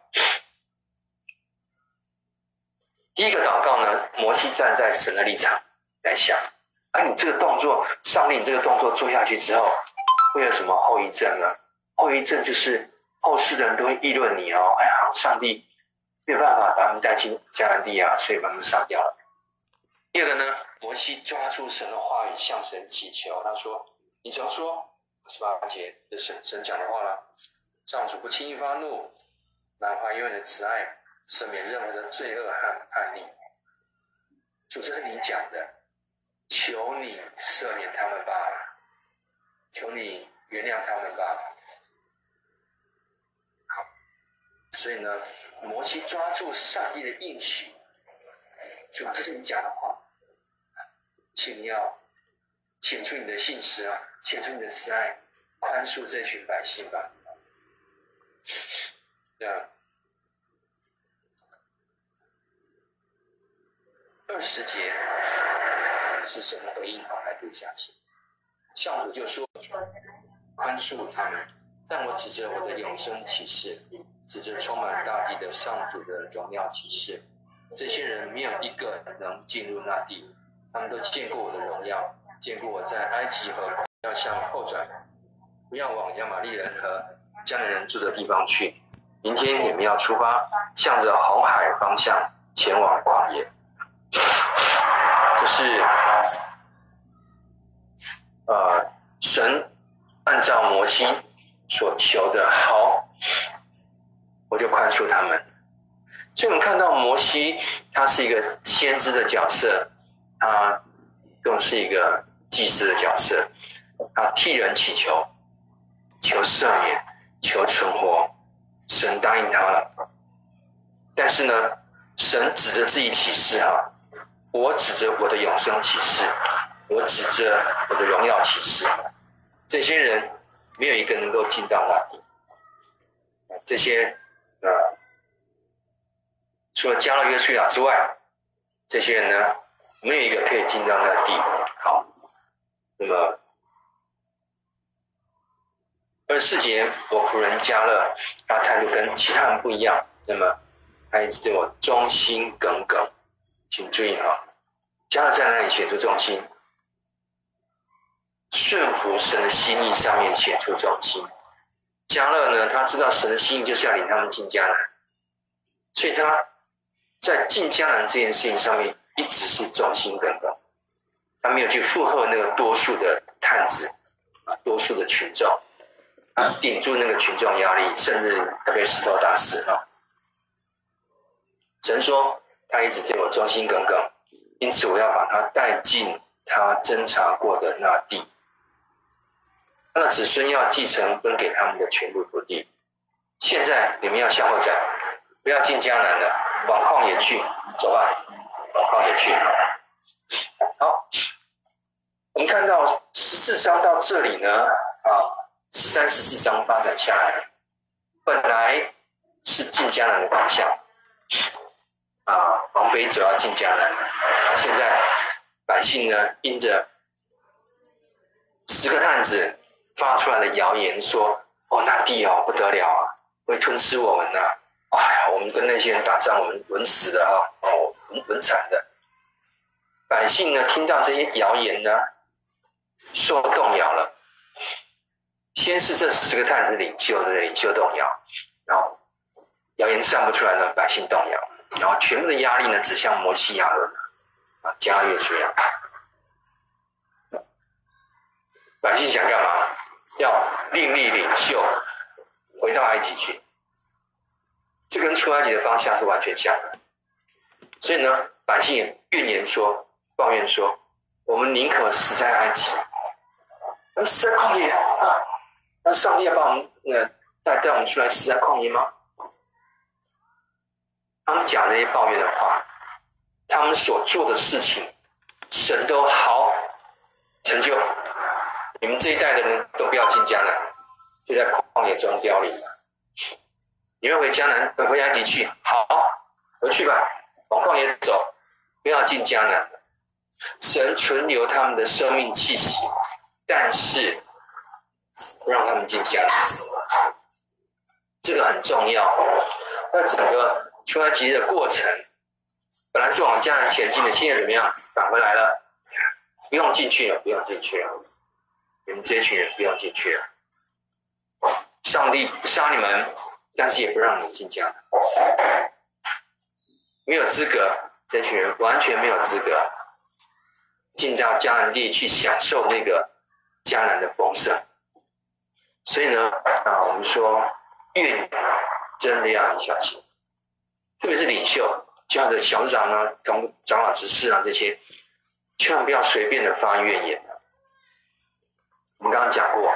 第一个祷告呢，摩西站在神的立场来想，啊，你这个动作，上帝，你这个动作做下去之后，会有什么后遗症呢？后遗症就是后世的人都会议论你哦，哎呀，上帝。没有办法把他们带进迦南地啊，所以把他们杀掉了。第二个呢，摩西抓住神的话语向神祈求，他说：“你只要说十八节的神神讲的话了，上主不轻易发怒，满怀永远的慈爱，赦免任何的罪恶和叛逆。主，这是你讲的，求你赦免他们吧，求你原谅他们吧。”好所以呢，摩西抓住上帝的应许，就这是你讲的话，请你要显出你的信实啊，显出你的慈爱，宽恕这群百姓吧。[LAUGHS] 那二十节是什么回应？来读下去。上主就说：“宽恕他们，但我指着我的永生启示。”指着充满大地的上主的荣耀启示，这些人没有一个能进入那地。他们都见过我的荣耀，见过我在埃及和要向后转，不要往亚玛力人和迦南人住的地方去。明天你们要出发，向着红海方向前往旷野。这是呃，神按照摩西所求的好。我就宽恕他们，所以我们看到摩西，他是一个先知的角色，他更是一个祭司的角色，他替人祈求，求赦免，求存活，神答应他了。但是呢，神指着自己启示哈，我指着我的永生启示，我指着我的荣耀启示，这些人没有一个能够进到那里，这些。呃，除了加勒约书亚之外，这些人呢，没有一个可以进到那个地。好，那么二十四节，我仆人加勒，他态度跟其他人不一样。那么他一直对我忠心耿耿，请注意哈，加勒在哪里显出忠心？顺服神的心意上面显出忠心。迦勒呢，他知道神的心意就是要领他们进迦南，所以他在进迦南这件事情上面一直是忠心耿耿，他没有去附和那个多数的探子啊，多数的群众，顶住那个群众压力，甚至他被石头打死啊。神说：“他一直对我忠心耿耿，因此我要把他带进他侦查过的那地。他的子孙要继承分给他们的全部土地。现在你们要向后转，不要进江南了，往旷野去，走吧，往旷野去。好，我们看到十四章到这里呢，三、十四章发展下来，本来是进江南的方向，啊，往北走要进江南。现在百姓呢，因着十个探子发出来的谣言说：“哦，那地哦不得了啊，会吞吃我们呐、啊！哎呀，我们跟那些人打仗，我们稳死的啊，哦，很很惨的。”百姓呢，听到这些谣言呢，受动摇了。先是这十个探子领袖的领袖动摇，然后谣言散不出来呢，百姓动摇，然后全部的压力呢指向摩西亚人啊，加约书亚。百姓想干嘛？要另立领袖，回到埃及去。这跟出埃及的方向是完全相反。所以呢，百姓怨言说。抱怨说：“我们宁可死在埃及，而死在旷野啊！那上帝要把我们呃带带我们出来死在旷野吗？”他们讲这些抱怨的话，他们所做的事情，神都好成就。你们这一代的人都不要进江南，就在旷野中凋零。你们回江南，等回埃及去，好，回去吧，往旷野走，不要进江南。神存留他们的生命气息，但是不让他们进家，这个很重要。那整个出埃及的过程，本来是往迦南前进的，现在怎么样？返回来了，不用进去了，不用进去了。你们这群人不用进去了。上帝不杀你们，但是也不让你们进家，没有资格。这群人完全没有资格。进到迦南地去享受那个迦南的丰盛，所以呢，啊，我们说越女真的要很小心，特别是领袖，教的小长啊、同长老执事啊这些，千万不要随便的发怨言。我们刚刚讲过，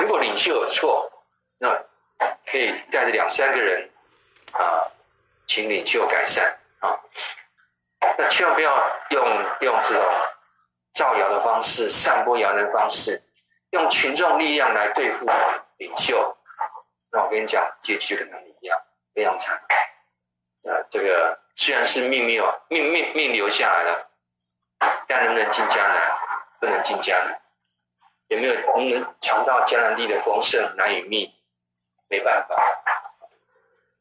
如果领袖有错，那可以带着两三个人啊，请领袖改善啊。那千万不要用用这种造谣的方式、散播谣言的方式，用群众力量来对付领袖。那我跟你讲，结局跟他们一样，非常惨。呃，这个虽然是命没有命命命留下来了，但能不能进江南？不能进江南。有没有能不能尝到江南地的丰盛？难与觅，没办法。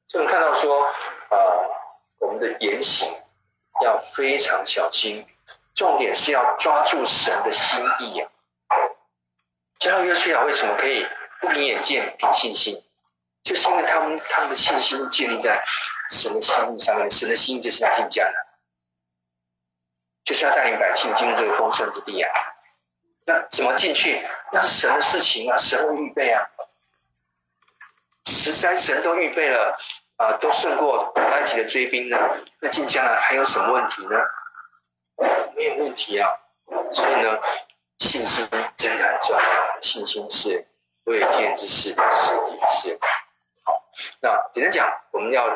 所以我们看到说，呃，我们的言行。要非常小心，重点是要抓住神的心意啊！加勒约书亚为什么可以不凭眼见，凭信心？就是因为他们他们的信心建立在神的心意上面。神的心意就是要进迦南，就是要带领百姓进入这个丰盛之地啊！那怎么进去？那是神的事情啊，神会预备啊！十三神都预备了。啊，都胜过埃及的追兵呢，那进迦南还有什么问题呢？没有问题啊。所以呢，信心真的很重要，信心是未见之事的实底是。好，那简单讲，我们要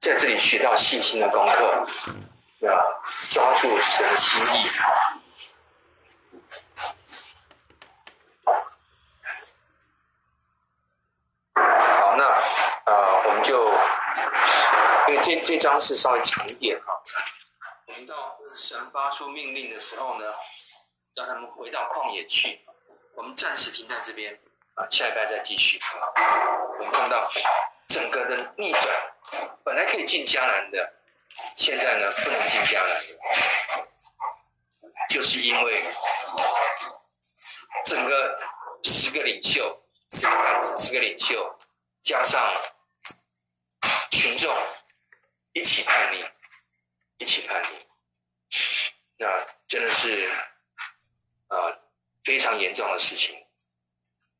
在这里学到信心的功课，要抓住神的心意。好，那我们就，因为这这章是稍微长一点哈，我们到神发出命令的时候呢，让他们回到旷野去。我们暂时停在这边啊，下一拜再继续。我们看到整个的逆转，本来可以进迦南的，现在呢不能进迦南，就是因为整个十个领袖，十个孩子，十个领袖加上群众。一起叛逆，一起叛逆，那真的是、呃、非常严重的事情。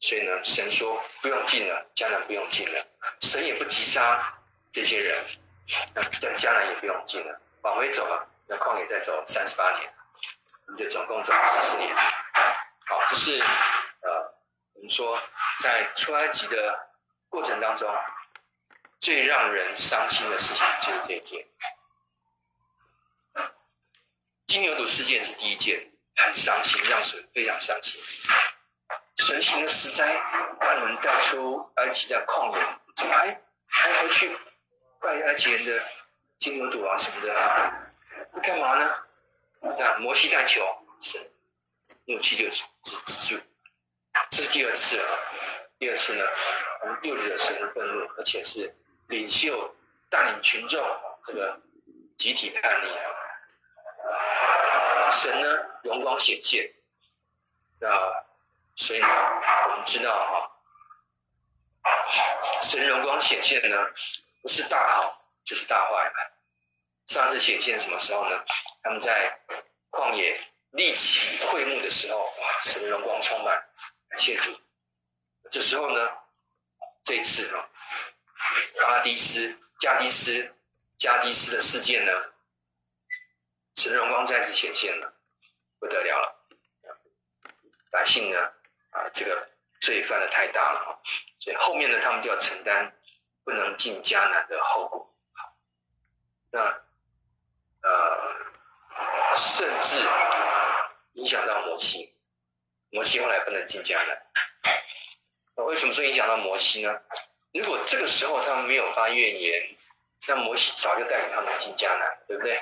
所以呢，神说不用进了，迦南不用进了，神也不击杀这些人，那迦南也不用进了，往回走了，那旷野再走三十八年，我们就总共走了四十年。好，这是呃，我们说在出埃及的过程当中，最让人伤心的事情就是这一件。金牛犊事件是第一件，很伤心，让神非常伤心。神行了十灾，把你们带出埃及在旷野，怎么还还回去拜埃及人的金牛犊啊什么的啊？干嘛呢？那摩西代求神，怒气就止止住。这是第二次了。第二次呢，又惹神的愤怒，而且是领袖带领群众这个集体叛逆啊。神呢，荣光显现，那所以呢，我们知道哈，神荣光显现呢，不是大好就是大坏。上次显现什么时候呢？他们在旷野立起会幕的时候，哇，神荣光充满，感谢主。这时候呢，这一次呢，加低斯、加低斯、加低斯的事件呢。神的荣光再次显现了，不得了了！百姓呢，啊，这个罪犯的太大了，所以后面呢，他们就要承担不能进迦南的后果。那呃，甚至影响到摩西，摩西后来不能进迦南。那为什么说影响到摩西呢？如果这个时候他们没有发怨言，那摩西早就带领他们进迦南，对不对？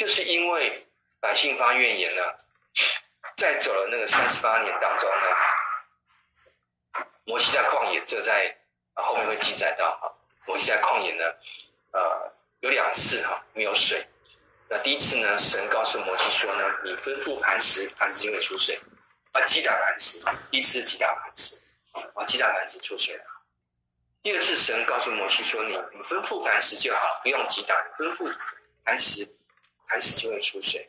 就是因为百姓发怨言呢，在走了那个三十八年当中呢，摩西在旷野，这在后面会记载到哈。摩西在旷野呢，呃，有两次哈没有水。那第一次呢，神告诉摩西说呢，你吩咐磐石，磐石就会出水。啊，击打磐石，第一次击打磐石，啊，击打磐石出水了。第二次神告诉摩西说，你你吩咐磐石就好，不用击打，吩咐磐石。磐石就会出水，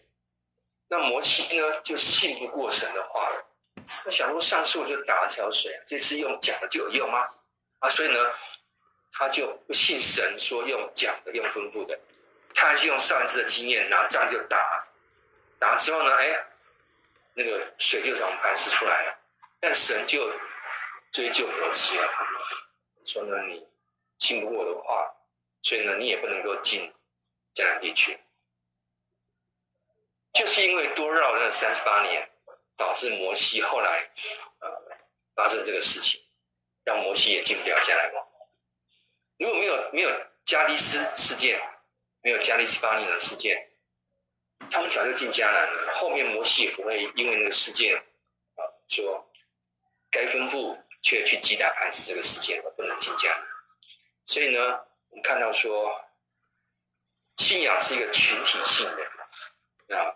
那摩西呢就信不过神的话了。那想说上次我就打了条水，这次用讲的就有用吗？啊，所以呢，他就不信神说用讲的、用吩咐的，他还是用上一次的经验拿杖就打，打之后呢，哎，那个水就从磐石出来了。但神就追究摩西了，说呢，你信不过我的话，所以呢，你也不能够进迦南地区。就是因为多绕了三十八年，导致摩西后来呃发生这个事情，让摩西也进不了迦南。如果没有没有加利斯事件，没有加利斯巴尼的事件，他们早就进迦南了。后面摩西也不会因为那个事件啊说该吩咐却去击打磐石这个事件而不能进迦南。所以呢，我们看到说信仰是一个群体性的啊。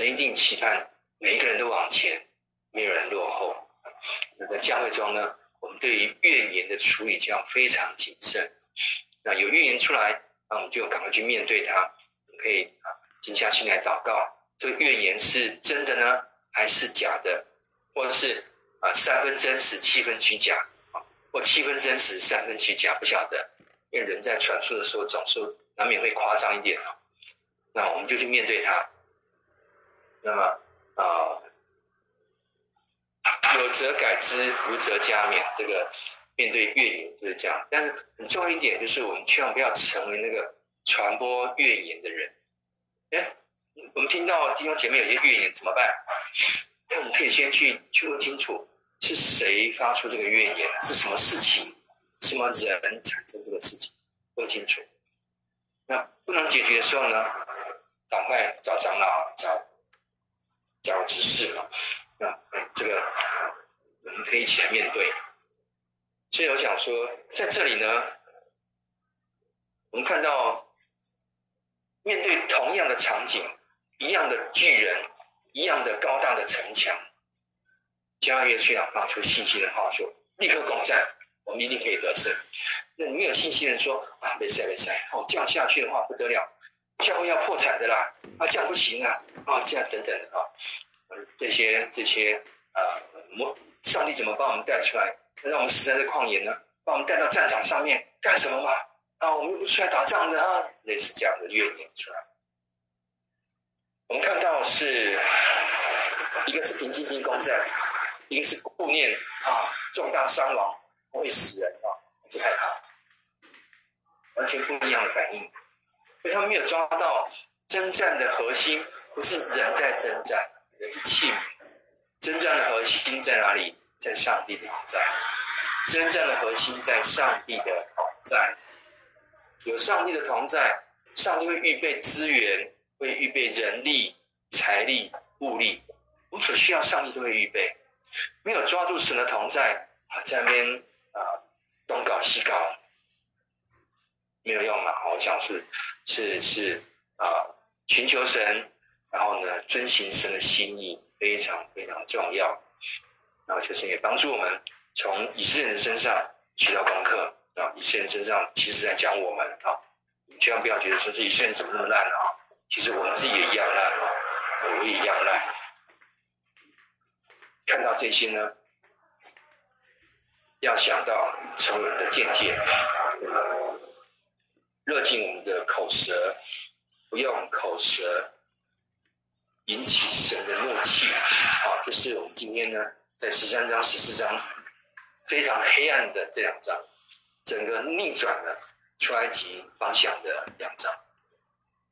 神一定期盼每一个人都往前，没有人落后。那在教会中呢，我们对于怨言的处理就要非常谨慎。那有怨言出来，那我们就赶快去面对它。可以啊，静下心来祷告。这个怨言是真的呢，还是假的？或者是啊，三分真实，七分虚假啊？或七分真实，三分虚假？不晓得，因为人在传述的时候总是难免会夸张一点啊。那我们就去面对它。那么啊、有则改之，无则加勉。这个面对怨言就是这样。但是很重要一点就是，我们千万不要成为那个传播怨言的人。哎，我们听到弟兄姐妹有些怨言怎么办？那，我们可以先去去问清楚是谁发出这个怨言，是什么事情，什么人产生这个事情，问清楚。那不能解决的时候呢，赶快找长老找。找执事啊，那这个我们可以一起来面对。所以我想说，在这里呢，我们看到面对同样的场景，一样的巨人，一样的高大的城墙，迦约书亚发出信心的话说：“立刻攻占，我们一定可以得胜。”那没有信心的人说：“啊，没事没事，哦，这样下去的话不得了。”教会要破产的啦！啊，这样不行啊！啊，这样等等的啊，这些这些啊，魔上帝怎么把我们带出来？让我们死在这旷野呢？把我们带到战场上面干什么嘛？啊，我们又不出来打仗的啊，类似这样的怨言出来。我们看到是一个是平静心攻战，一个是顾念啊重大伤亡会死人啊，就害怕，完全不一样的反应。所以他没有抓到征战的核心，不是人在征战，而是器皿。征战的核心在哪里？在上帝的同在。征战的核心在上帝的同在。有上帝的同在，上帝会预备资源。会预备人力、财力、物力，我们所需要，上帝都会预备。没有抓住神的同在，在那边啊东搞西搞，没有用嘛。我像是是是啊，寻求神，然后呢，遵行神的心意，非常非常重要。然后求神也帮助我们，从以色列人身上学到功课啊。以色列人身上其实在讲我们啊，千万不要觉得说这以色列人怎么那么烂啊。其实我们自己也一样烂啊，我也一样烂。看到这些呢，要想到成为我们的见解，勒紧我们的口舌，不用口舌引起神的怒气。好，这是我们今天呢，在十三章、十四章非常黑暗的这两章，整个逆转了出埃及方向的两章。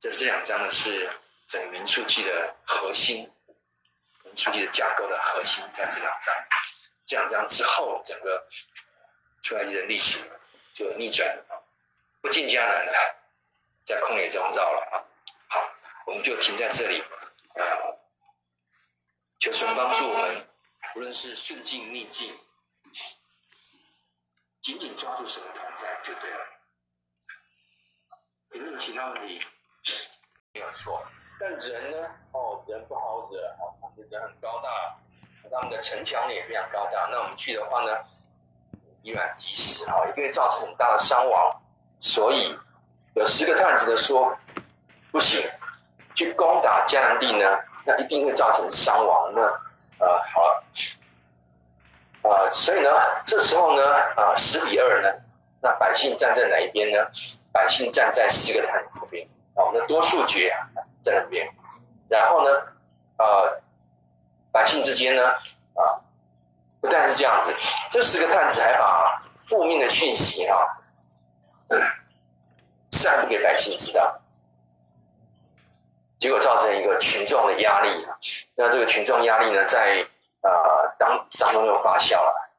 这这两章呢，是整个民数记的核心，民数记的架构的核心在这两章。这两章之后，整个出埃及的历史就逆转了，不进迦南了，在旷野中绕了啊。好，我们就停在这里啊。求神帮助我们，无论是顺境逆境，紧紧抓住神的同在就对了。有没有其他问题？没有错，但人呢？哦，人不好惹哦，他们人很高大，他们的城墙也非常高大。那我们去的话呢，以卵击石啊，一定会造成很大的伤亡。所以有十个探子的说，不行，去攻打迦南地呢，那一定会造成伤亡。那呃，好，呃，所以呢，这时候呢，啊、呃，十比二呢，那百姓站在哪一边呢？百姓站在十个探子这边。我们的多数决在那边，然后呢，呃，百姓之间呢，啊，不但是这样子，这十个探子还把负面的讯息、啊，散布给百姓知道，结果造成一个群众的压力，那这个群众压力呢，在呃当当中又发酵了，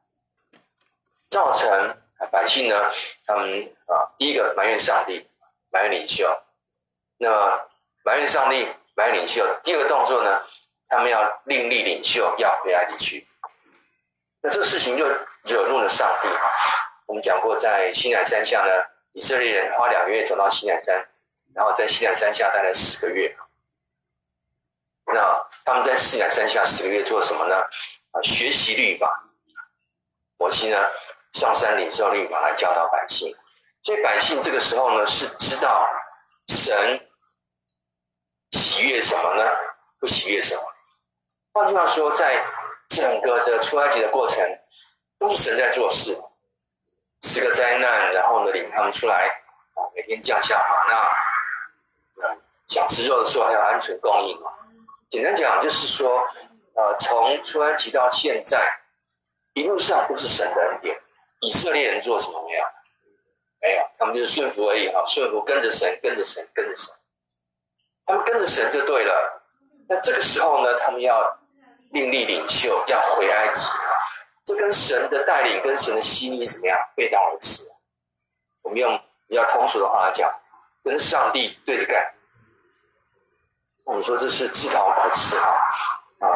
造成百姓呢，他们啊，第一个埋怨上帝，埋怨领袖。那埋怨上帝，埋怨领袖。第二个动作呢，他们要另立领袖，要回埃及去。那这事情就惹怒了上帝。我们讲过，在西乃山下呢，以色列人花两个月走到西乃山，然后在西乃山下待了十个月。那他们在西乃山下十个月做什么呢？啊，学习律法。摩西呢，上山领受律法来教导百姓。所以百姓这个时候呢，是知道神。喜悦什么呢？不喜悦什么？换句话说，在整个的出埃及的过程，都是神在做事。十个灾难，然后呢，领他们出来啊，每天降下玛纳，想吃肉的时候还有鹌鹑供应嘛。简单讲就是说，呃，从出埃及到现在，一路上都是神的恩典。以色列人做什么没有？没有，他们就是顺服而已啊，顺服跟着神，跟着神，跟着神。他们跟着神就对了。那这个时候呢，他们要另立领袖，要回埃及。这跟神的带领、跟神的心意怎么样背道而驰？我们用比较通俗的话来讲，跟上帝对着干。我们说这是自讨苦吃啊，啊，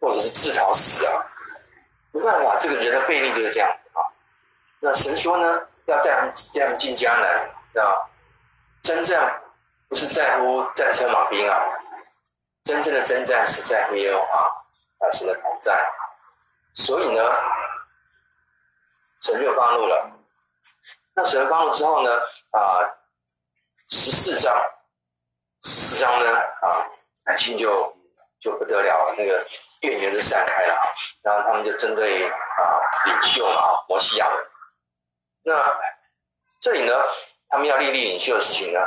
或者是自讨死啊。没办法，这个人的背逆就是这样啊。那神说呢，要带他们带他们进迦南，啊，真正。不是在乎战车马兵啊，真正的征战是在乎耶和华啊，神的同在。所以呢，神就发怒了。那神发怒之后呢，啊，十四章，十四章呢，啊，百姓就就不得了，那个怨言就散开了。然后他们就针对啊领袖啊摩西亚。那这里呢，他们要立立领袖的事情呢，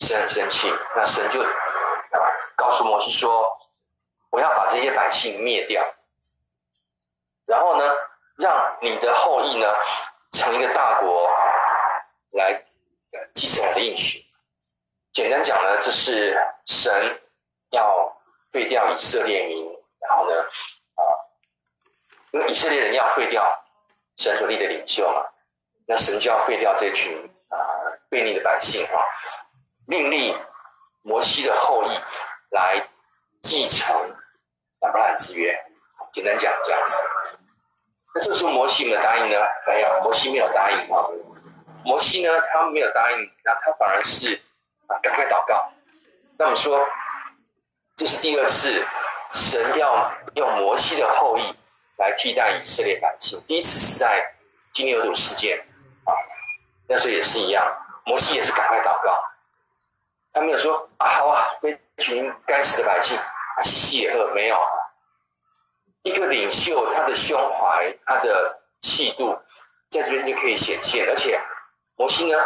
神很生气，那神就啊告诉摩西说：“我要把这些百姓灭掉，然后呢，让你的后裔呢成一个大国来继承我的应许。”简单讲呢，这是神要废掉以色列民，然后呢，啊，因为以色列人要废掉神所立的领袖嘛，那神就要废掉这群啊悖逆的百姓啊，另立摩西的后裔来继承亚伯拉罕之约。简单讲这样子，那这时候摩西有没有答应呢？没有，摩西没有答应啊。摩西呢，他没有答应，那他反而是。啊，赶快祷告。那么说，这是第二次神要用摩西的后裔来替代以色列百姓。第一次是在金牛犊事件啊，那时候也是一样，摩西也是赶快祷告。他没有说啊，好啊，这群该死的百姓啊，谢赫没有。一个领袖，他的胸怀，他的气度，在这边就可以显现。而且摩西呢，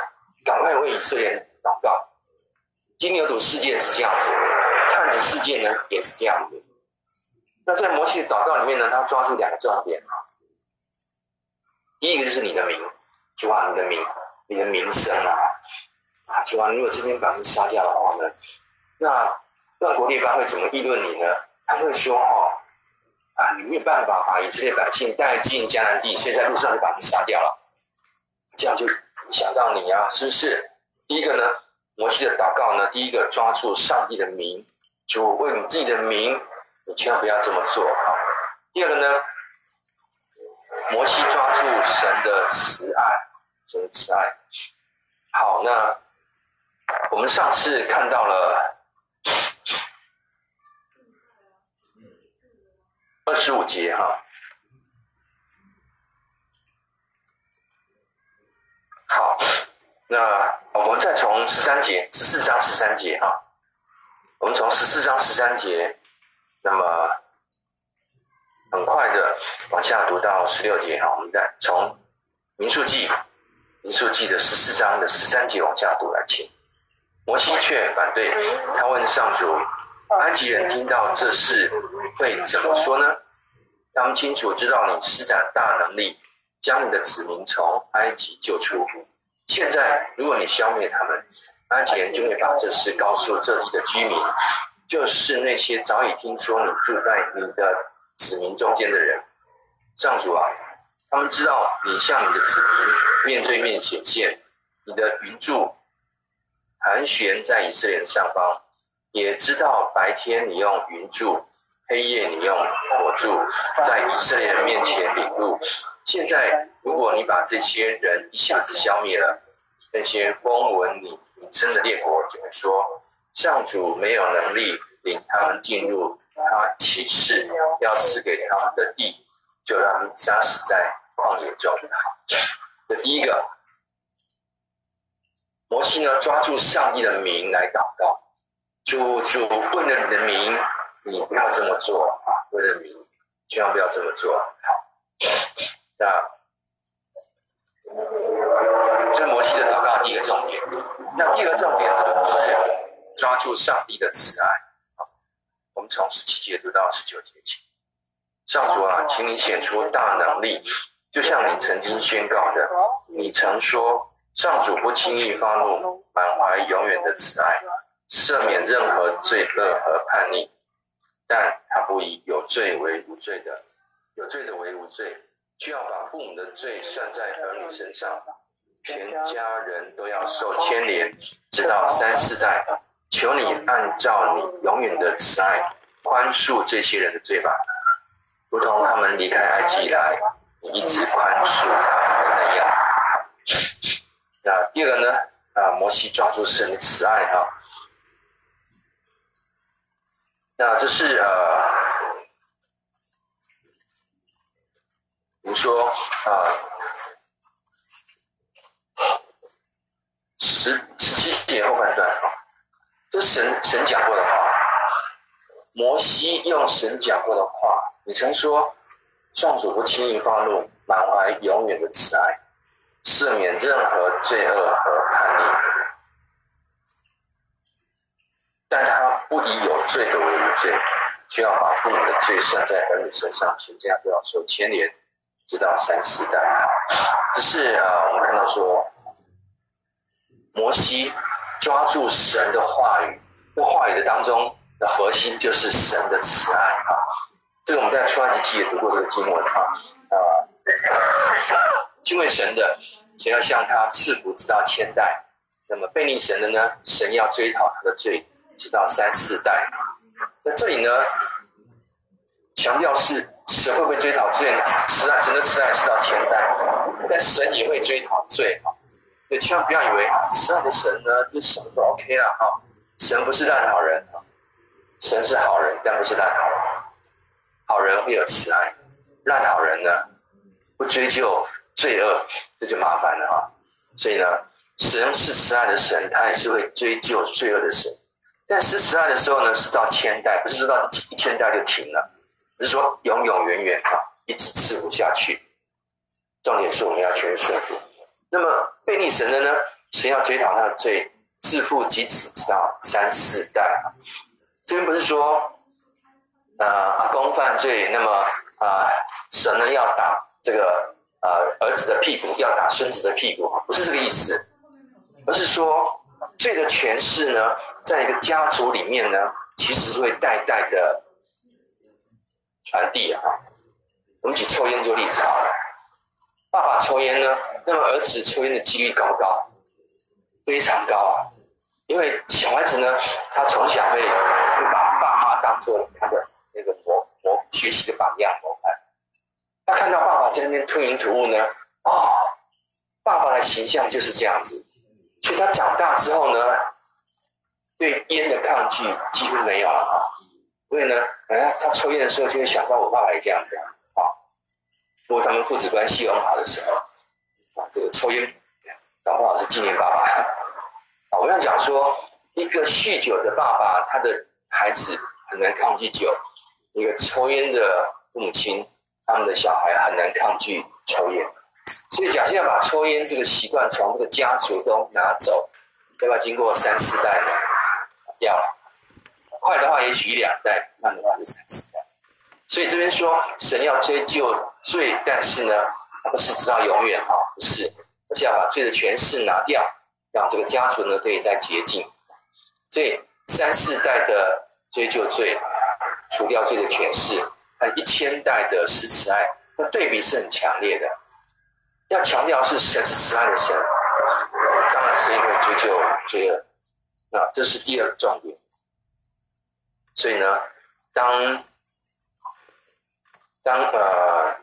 赶快为以色列祷告。金牛犊事件是这样子，探子事件呢也是这样子。那在摩西的祷告里面呢，他抓住两个重点。第一个就是你的名，主啊，你的名，你的名声啊，啊，主啊，如果今天把人杀掉的话呢，那万国列邦会怎么议论你呢？他会说哦，啊，你没有办法把以色列百姓带进迦南地，所以在路上就把人杀掉了，这样就想到你啊，是不是？第一个呢？摩西的祷告呢，第一个抓住上帝的名，主为你自己的名，你千万不要这么做啊。第二个呢，摩西抓住神的慈爱，神的慈爱。好，那我们上次看到了二十五节哈。好，那。我们再从十三节，十四章十三节哈，我们从十四章十三节，那么很快的往下读到十六节哈，我们再从民数记，民数记的十四章的十三节往下读来，请。摩西却反对，他问上主：埃及人听到这事会怎么说呢？他们清楚知道你施展大能力，将你的子民从埃及救出。现在，如果你消灭他们，埃及人就会把这事告诉这里的居民，就是那些早已听说你住在你的子民中间的人。上主啊，他们知道你向你的子民面对面显现，你的云柱盘旋在以色列上方，也知道白天你用云柱，黑夜你用火柱，在以色列人面前领路。现在，如果你把这些人一下子消灭了，那些光闻你名声的列国就会说，上主没有能力领他们进入他启示要赐给他们的地，就让他们杀死在旷野中。这第一个，摩西呢抓住上帝的名来祷告，主主为了你的名，你不要这么做啊！为了名，千万不要这么做。好。那这是摩西的祷告第一个重点。那第二个重点呢，是抓住上帝的慈爱。我们从十七节读到十九节起。上主啊，请你显出大能力，就像你曾经宣告的。你曾说，上主不轻易发怒，满怀永远的慈爱，赦免任何罪恶和叛逆。但他不以有罪为无罪的，有罪的为无罪。需要把父母的罪算在儿女身上，全家人都要受牵连，直到三四代。求你按照你永远的慈爱，宽恕这些人的罪吧，如同他们离开埃及以来，你一直宽恕他们那样。[LAUGHS] 那第二个呢？啊，摩西抓住神的慈爱哈。那这是呃。比如说啊，十十七节后半段啊，这神神讲过的话。摩西用神讲过的话，你曾说，上主不轻易发怒，满怀永远的慈爱，赦免任何罪恶和叛逆，但他不以有罪的为无罪，就要把父母的罪算在儿女身上，全家都要受牵连，直到三四代。只是啊，我们看到说，摩西抓住神的话语，这话语的当中的核心就是神的慈爱啊。这个我们在出埃及记也读过这个经文啊啊。敬畏神的，神要向他赐福直到千代；那么悖逆神的呢，神要追讨他的罪直到三四代。那这里呢，强调是神会不会追讨罪呢？慈爱，神的慈爱是到千代，但神也会追讨罪啊！所以千万不要以为慈爱的神呢，就什么都 OK 了哈！神不是烂好人啊，神是好人，但不是烂好人。好人会有慈爱，烂好人呢，不追究罪恶，这就麻烦了啊！所以呢，神是慈爱的神，他也是会追究罪恶的神。但施慈爱的时候呢，是到千代，不是说到一千代就停了，不是说永永远远啊，一直赐福下去。重点是我们要全顺服。那么悖逆神的呢，神要追讨他的罪，自父及子直到三四代啊。这边不是说。呃，阿公犯罪，那么啊、神呢要打这个呃儿子的屁股，要打孙子的屁股，不是这个意思，而是说罪的权势呢，在一个家族里面呢，其实是会代代的传递啊。我们举抽烟做例子好了，爸爸抽烟呢，那么儿子抽烟的几率高不高？非常高啊，因为小孩子呢，他从小会会把爸妈当做他的。那个模模学习的榜样模范，他看到爸爸在那边吞云吐雾呢，啊、哦，爸爸的形象就是这样子，所以他长大之后呢，对烟的抗拒几乎没有了哈。所以呢，哎，他抽烟的时候就会想到我爸爸这样子啊。如果他们父子关系很好的时候，啊，这个抽烟搞不好是纪念爸爸。啊，我要讲说，一个酗酒的爸爸，他的孩子很难抗拒酒。一个抽烟的母亲，他们的小孩很难抗拒抽烟，所以假设要把抽烟这个习惯从这个家族中拿走，要不要经过三四代呢？要，快的话也许一两代，慢的话是三四代。所以这边说神要追究罪，但是呢，他不是直到永远哈，不是，而是要把罪的权势拿掉，让这个家族呢可以再洁净。所以三四代的追究罪。除掉罪的权势，和一千代的施慈爱，那对比是很强烈的。要强调是神是慈爱的神，当然是因为追究罪恶。那这是第二个重点。所以呢，当当呃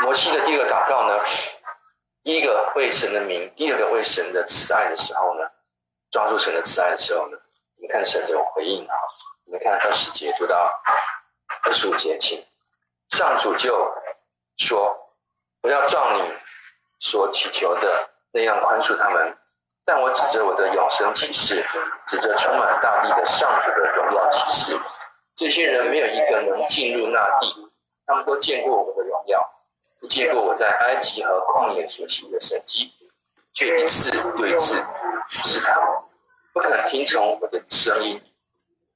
摩西的第二个祷告呢，第一个为神的名，第二个为神的慈爱的时候呢，抓住神的慈爱的时候呢，你看神怎么回应啊？我们看二十节读到二十五节，请上主就说：“我要照你所祈求的那样宽恕他们，但我指着我的永生启示，指着充满大地的上主的荣耀启示，这些人没有一个能进入那地，他们都见过我的荣耀，只见过我在埃及和旷野所行的神迹，却一次又一次试探我，不肯听从我的声音。”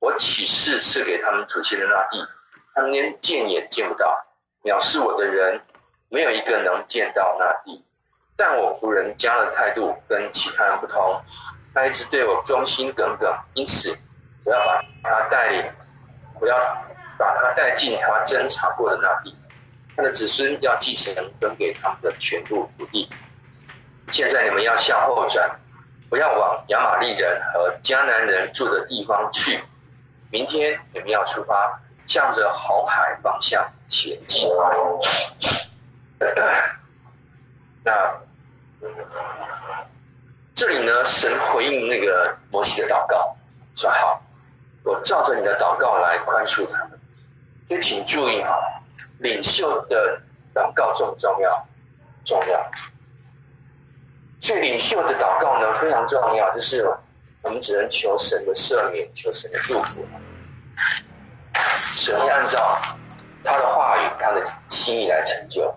我起誓赐给他们祖先的那地，他们连见也见不到。藐视我的人，没有一个能见到那地。但我仆人家的态度跟其他人不同，他一直对我忠心耿耿，因此我要把他带领，我要把他带进他侦查过的那地。他的子孙要继承分给他们的全部土地。现在你们要向后转，不要往亚玛力人和迦南人住的地方去。明天你们要出发，向着红海方向前进。[COUGHS] 那这里呢，神回应那个摩西的祷告，说：“好，我照着你的祷告来宽恕他们。”就请注意哈，领袖的祷告重不重要？重要。所以领袖的祷告呢，非常重要，就是。我们只能求神的赦免，求神的祝福。神会按照他的话语、他的心意来成就。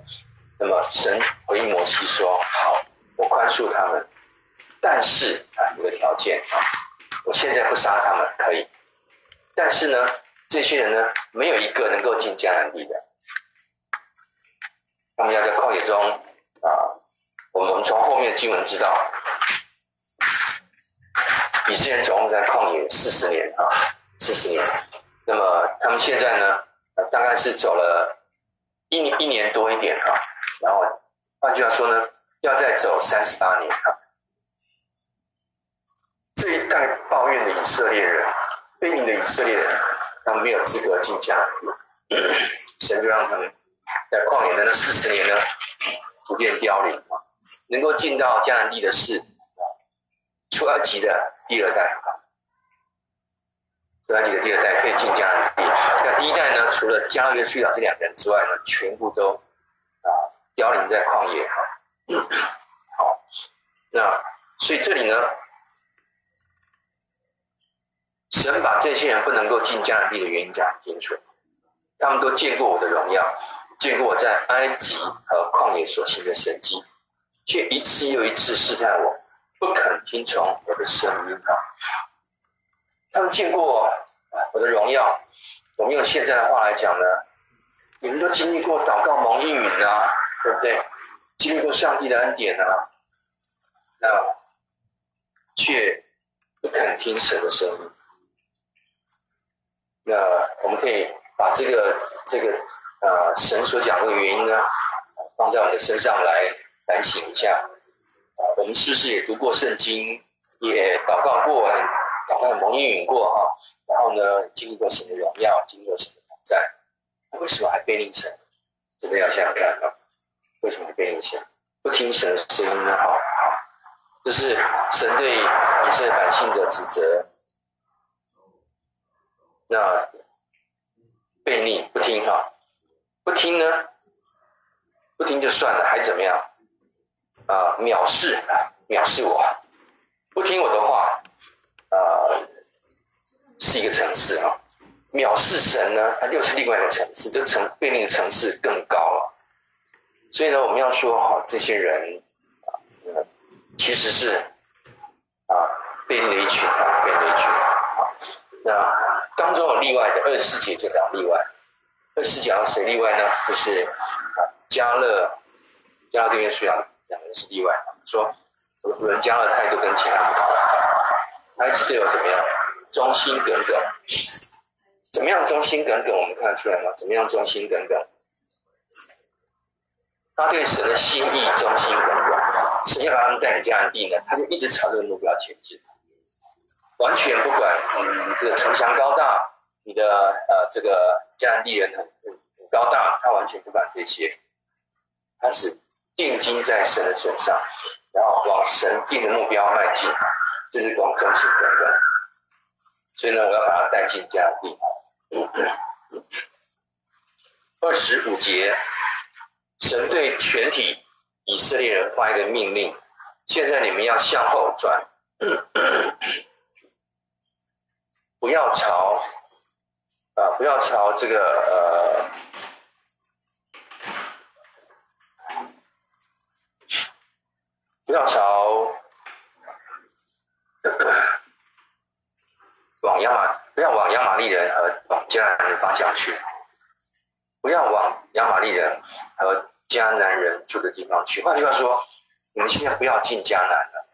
那么神回应摩西说：“好，我宽恕他们，但是啊，有个条件啊，我现在不杀他们可以，但是呢，这些人呢，没有一个能够进迦南地的。他们要在旷野中啊，我们从后面的经文知道，以色列人总共在旷野四十年啊，四十年。那么他们现在呢，大概是走了一年一年多一点啊。”然后，换句话说呢，要再走三十八年啊！这一代抱怨的以色列人，悖逆的以色列人，他们没有资格进迦南地，[COUGHS] 神就让他们在旷野的那四十年呢，逐渐凋零啊！能够进到迦南地的是出埃及的第二代啊，出埃及的第二代可以进迦南地。那第一代呢，除了加勒与苏亚这两个人之外呢，全部都。凋零在旷野哈，好，那所以这里呢，神把这些人不能够进迦南地的原因讲清楚，他们都见过我的荣耀，见过我在埃及和旷野所行的神迹，却一次又一次试探我，不肯听从我的声音哈。他们见过我的荣耀，我们用现在的话来讲呢，你们都经历过祷告蒙应允啊。对不对？经历过上帝的恩典啊，那却不肯听神的声音。那我们可以把这个这个呃神所讲的原因呢，放在我们的身上来反省一下。啊，我们是不是也读过圣经，也祷告过，祷告蒙应允过哈？然后呢，经历过神的荣耀，经历过神的同在，为什么还背逆神？这个要想想看啊。为什么被影响？不听神的声音呢？好，好，这是神对以色列百姓的指责。那悖逆不听哈，不听呢？不听就算了，还怎么样？啊，藐视，藐视我，不听我的话，啊，是一个层次啊。藐视神呢，它又是另外一个层次，这层悖逆的层次更高了。所以呢，我们要说哈，这些人啊，其实是啊，被雷群啊，被雷群啊。那当中有例外的，二十四节就讲例外。二十四节谁例外呢？就是啊，迦勒，迦勒对面书讲两个人是例外。说有人迦勒态度跟其他不同，埃及队友怎么样？忠心耿耿。怎么样忠心耿耿？我们看得出来吗？怎么样忠心耿耿？他对神的心意忠心耿耿，神要把他们带进迦南地呢，他就一直朝这个目标前进，完全不管嗯这个城墙高大，你的呃这个迦南地人很很高大，他完全不管这些，他只定睛在神的身上，然后往神定的目标迈进，这是光忠心耿耿。所以呢，我要把他带进迦南地。二十五节。神对全体以色列人发一个命令：现在你们要向后转，[COUGHS] 不要朝啊，不要朝这个呃，不要朝 [COUGHS] 往亚玛，不要往亚玛力人和往迦南的方向去。不要往亚玛力人和迦南人住的地方去。换句话说，你们现在不要进迦南了。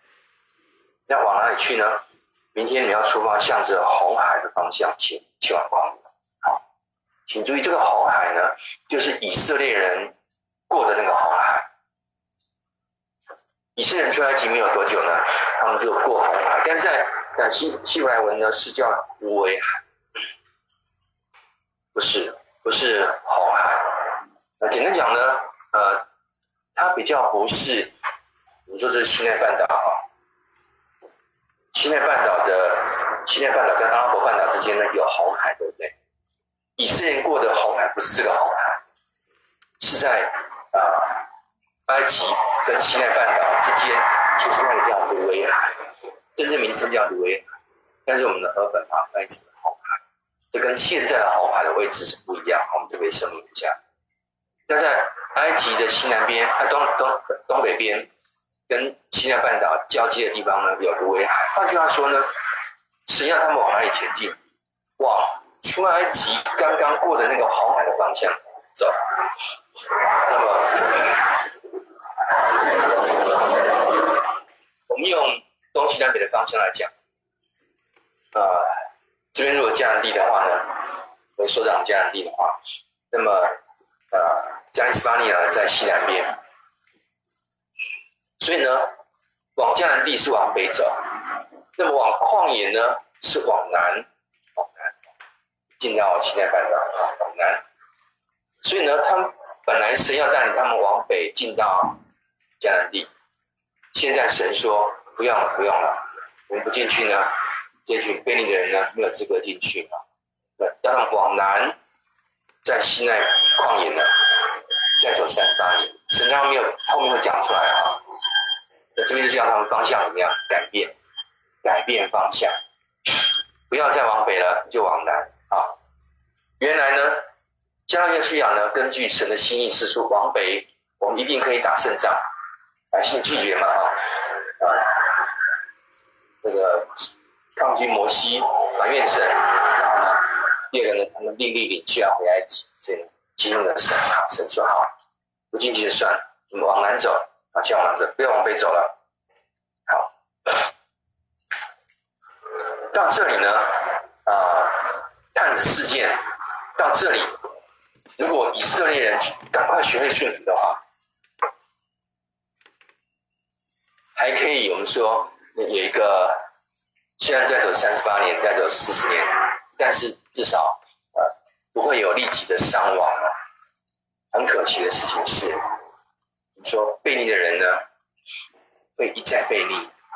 要往哪里去呢？明天你要出发，向着红海的方向前前往旷野。好，请注意，这个红海呢，就是以色列人过的那个红海。以色列人出埃及没有多久呢，他们就过红海。但是在在希希伯来文呢，是叫无为海，不是。不是红海，那简单讲呢，呃，它比较不是，比如说这是西奈半岛啊，西奈半岛的西奈半岛跟阿拉伯半岛之间呢有红海，对不对？以色列过的红海不是这个红海，是在啊、呃、埃及跟西奈半岛之间，其实那个叫芦苇海，真正名称叫芦苇海，但是我们的和本啊翻译成红海。这跟现在的红海的位置是不一样，我们特别声明一下。那在埃及的西南边，它东东东北边，跟西奈半岛交接的地方呢，有芦苇海。换句话说呢，神要他们往哪里前进？往出埃及刚刚过的那个红海的方向走。那么，我们用东西南北的方向来讲，呃，这边如果迦南地的话呢，我说讲迦南地的话，那么呃，加利斯巴尼亚在西南边，所以呢，往迦南地是往北走，那么往旷野呢是往南，往南进到西奈半岛啊，往南，所以呢，他们。本来神要带领他们往北进到迦南地，现在神说不用了，不用了，我们不进去呢，这群悖逆的人呢没有资格进去啊。对，让他们往南，在西奈旷野呢，再走三十八年，神他没有后面会讲出来啊。那这边就像他们方向一样改变，改变方向，不要再往北了，就往南啊。原来呢。迦南约书亚呢，根据神的心意是说，往北我们一定可以打胜仗，百姓拒绝嘛，哈，啊，那个抗拒摩西，埋怨神，然后呢，第二个呢，他们另立领袖要回埃及，所以激怒了神，神说好，不进去就算，我们往南走，啊，先往南走，不要往北走了，好，到这里呢，啊，探子事件到这里。如果以色列人赶快学会顺服的话，还可以。我们说有一个，虽然再走三十八年，再走四十年，但是至少不会有立即的伤亡。很可惜的事情是，你说悖逆的人呢，会一再悖逆啊。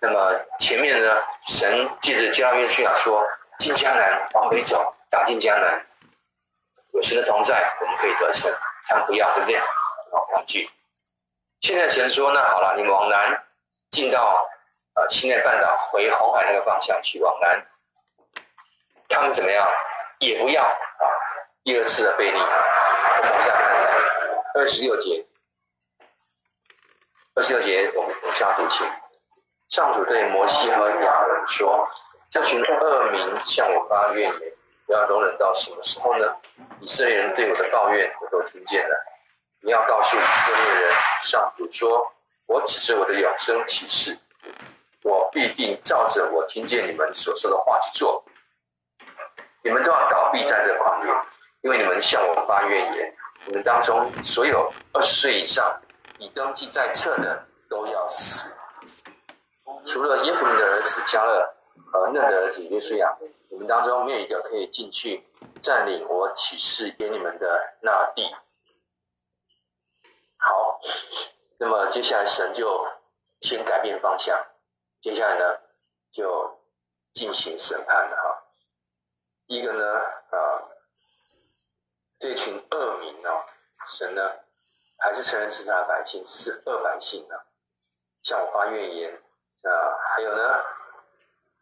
那么前面呢，神借着迦约书亚说，进江南往北走，打进江南。有神的同在，我们可以得胜。他们不要，对不对？好，抗拒。现在神说：“那好了，你们往南进到呃西奈半岛，回红海那个方向去，往南。他们怎么样？也不要啊！第二次的悖逆。我们往下看，二十六节。二十六节，我们往下读起。上主对摩西和亚伦说：这群恶民向我发怨言。”我要容忍到什么时候呢？以色列人对我的抱怨，我都听见了。你要告诉以色列人，上主说：“我指着我的永生启示，我必定照着我听见你们所说的话去做。你们都要倒闭在这方面，因为你们向我发怨言。你们当中所有二十岁以上已登记在册的，都要死，除了耶孚尼的儿子加勒和嫩的儿子约书亚。”你们当中没有一个可以进去占领我启示给你们的那地。好，那么接下来神就先改变方向，接下来呢就进行审判了哈。一个呢啊，这群恶民呢，神呢还是承认是他的百姓，是恶百姓呢，向我发怨言啊，还有呢，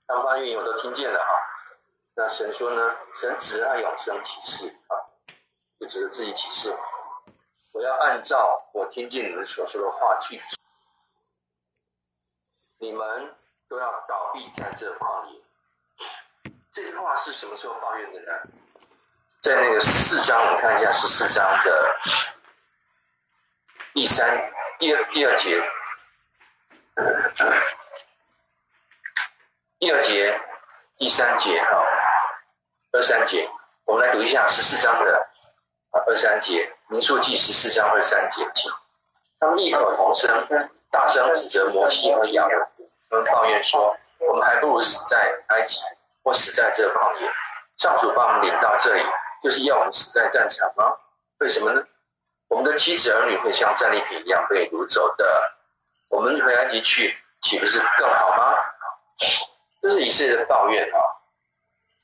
他们发怨言我都听见了哈。那神说呢？神只爱永生启示啊，就指着自己启示。我要按照我听见你们所说的话去，你们都要倒闭在这旷野。这句话是什么时候抱怨的呢？在那个十四章，我们看一下十四章的第三、第二、第二节，第二节、第三节哈。二三节，我们来读一下十四章的二三节，民数记十四章二三节，请他们异口同声，大声指责摩西和亚伦，他们抱怨说：“我们还不如死在埃及，或死在这旷野。上主把我们领到这里，就是要我们死在战场吗？为什么呢？我们的妻子儿女会像战利品一样被掳走的，我们回埃及去，岂不是更好吗？”这是以色列的抱怨啊。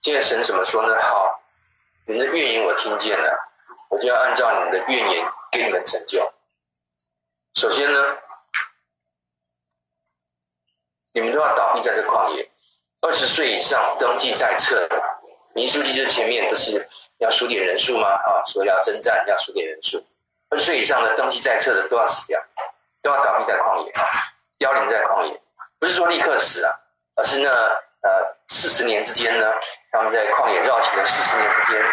现在神怎么说呢？好，你们的怨言我听见了，我就要按照你们的怨言给你们成就。首先呢，你们都要倒闭在这旷野，二十岁以上登记在册的民书记就前面不是要数点人数吗？啊，所以要征战要数点人数，二十岁以上的登记在册的都要死掉，都要倒闭在旷野，凋零在旷野，不是说立刻死啊，而是呢，呃，四十年之间呢，他们在旷野绕行的四十年之间，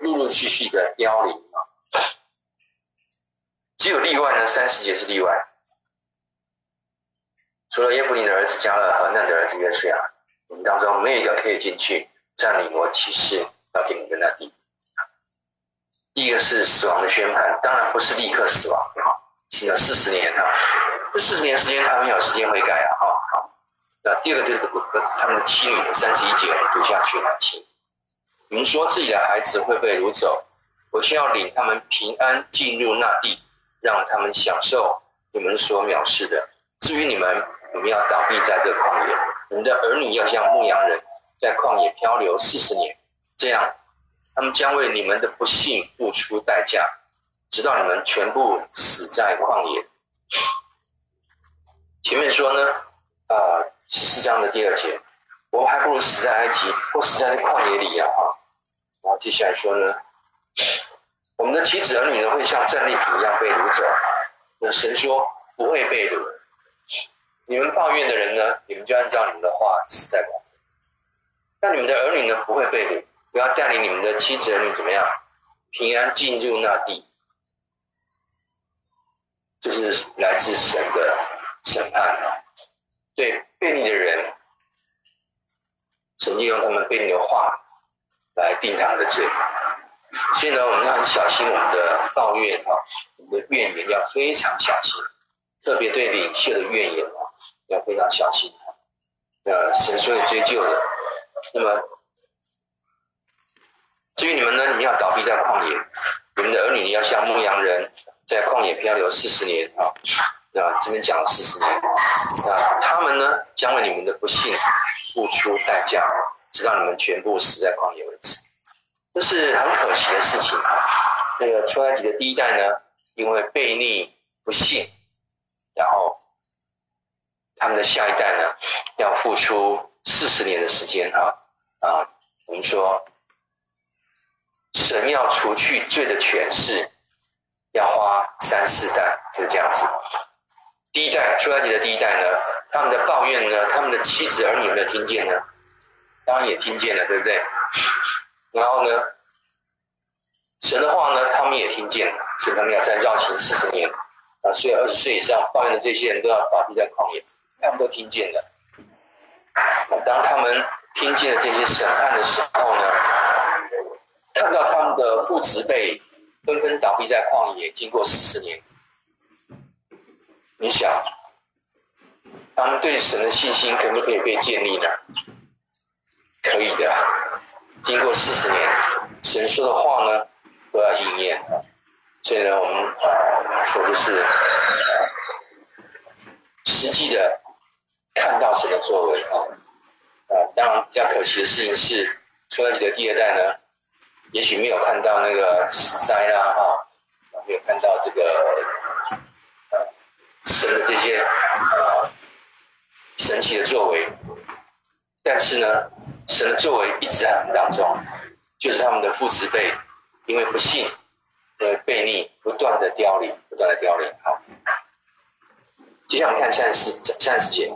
陆陆续续的凋零啊，只有例外呢，三十节是例外，除了耶孚尼的儿子加勒和嫩的儿子约书亚，你们当中没有一个可以进去。占领我启示要给你的那地。第一个是死亡的宣判，当然不是立刻死亡，好，死了四十年哈，这四十年时间他们有时间悔改啊，哈，好。那第二个就是他们的妻女三十一节读下去了，请你们说自己的孩子会被掳走，我需要领他们平安进入那地，让他们享受你们所藐视的。至于你们，你们要倒闭在这旷野，你们的儿女要像牧羊人。在旷野漂流四十年，这样，他们将为你们的不幸付出代价，直到你们全部死在旷野。前面说呢，啊、呃，四章的第二节，我们还不如死在埃及，或死在旷野里呀！哈，然后接下来说呢，我们的妻子儿女呢，会像战利品一样被掳走。那神说不会被掳，你们抱怨的人呢，你们就按照你们的话死在旷野。那你们的儿女呢，不会被掳，不要带领你们的妻子儿女怎么样平安进入那地，这、是来自神的审判啊！对悖逆的人，神就用他们悖逆的话来定他的罪。所以呢，我们要很小心我们的抱怨啊，我们的怨言要非常小心，特别对领袖的怨言，要非常小心。呃，神是会追究的。那么，至于你们呢？你们要倒闭在旷野，你们的儿女要像牧羊人，在旷野漂流四十年啊。那这边讲了四十年，那他们呢，将为你们的不幸付出代价，直到你们全部死在旷野为止。这是很可惜的事情啊。那个出埃及的第一代呢，因为悖逆不信，然后他们的下一代呢，要付出。四十年的时间哈啊，我们说神要除去罪的权势，要花三四代，就是这样子。第一代出埃及的第一代呢，他们的抱怨呢，他们的妻子儿女有没有听见呢？当然也听见了，对不对？然后呢，神的话呢，他们也听见了，所以他们要再绕行四十年啊。所以二十岁以上抱怨的这些人都要倒闭在旷野，他们都听见了。当他们听见了这些审判的时候呢，看到他们的父执辈纷纷倒闭在旷野，经过四十年，你想，他们对神的信心可不可以被建立呢？可以的。经过四十年，神说的话呢都要应验。所以呢，我们说的是实际的看到神的作为啊。啊，当然比较可惜的事情是，出埃及的第二代呢，也许没有看到那个死灾啦，哈，没有看到这个呃神的这些呃神奇的作为，但是呢，神的作为一直在他们当中，就是他们的父慈辈因为不信，因为悖逆，不断的凋零，不断的凋零。好，就像我们看三十三十节。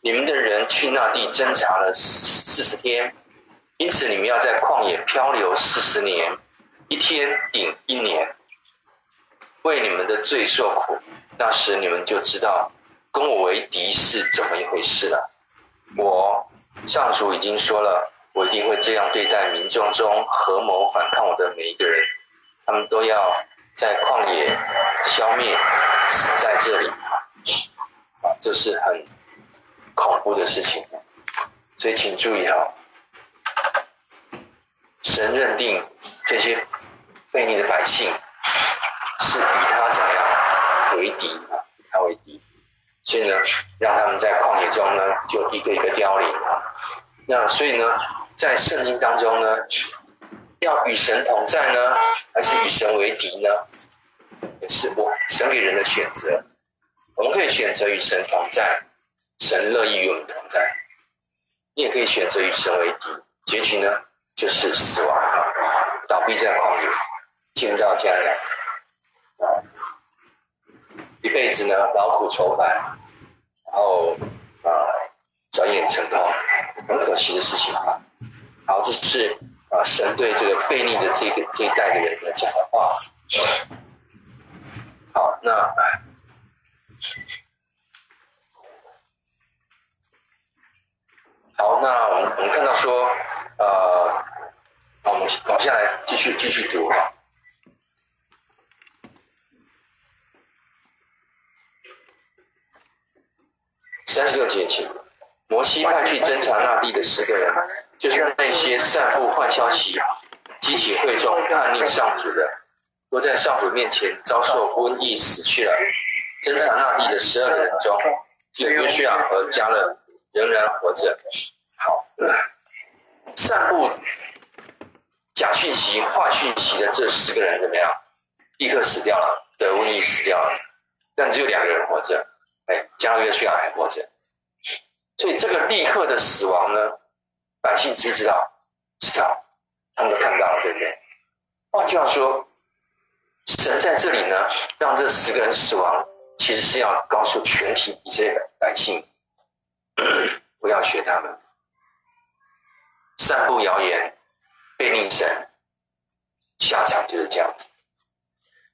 你们的人去那地侦察了四十天，因此你们要在旷野漂流四十年，一天顶一年，为你们的罪受苦。那时你们就知道跟我为敌是怎么一回事了。我上主已经说了，我一定会这样对待民众中合谋反抗我的每一个人，他们都要在旷野消灭，死在这里。啊，这是很。恐怖的事情，所以请注意哈，神认定这些悖逆的百姓是与他怎么样为敌啊？与他为敌，所以呢，让他们在旷野中呢就一个一个凋零啊。那所以呢，在圣经当中呢，要与神同在呢，还是与神为敌呢？也是我神给人的选择，我们可以选择与神同在。神乐意与我们同在，你也可以选择与神为敌，结局呢就是死亡，倒闭在旷野，进不到迦南，啊，一辈子呢劳苦愁烦，然后啊转眼成空，很可惜的事情啊。好，这是啊神对这个悖逆的这个这一代的人来讲的话。好，那。好，那我们我们看到说，呃，我们往下来继续继续读哈。三十六节请，摩西派去侦察那地的十个人，就是那些散布坏消息、激起会众叛逆上主的，都在上主面前遭受瘟疫死去了。侦察那地的十二人中，只有约书亚和迦勒仍然活着。好，散布假讯息、坏讯息的这十个人怎么样？立刻死掉了，得瘟疫死掉了。但只有两个人活着，哎，迦勒约书亚还活着。所以这个立刻的死亡呢，百姓知不知道？知道，他们都看到了，对不对？换句话说，神在这里呢，让这十个人死亡。其实是要告诉全体以色列百姓，[COUGHS] 不要学他们，散布谣言、被逆神，下场就是这样子。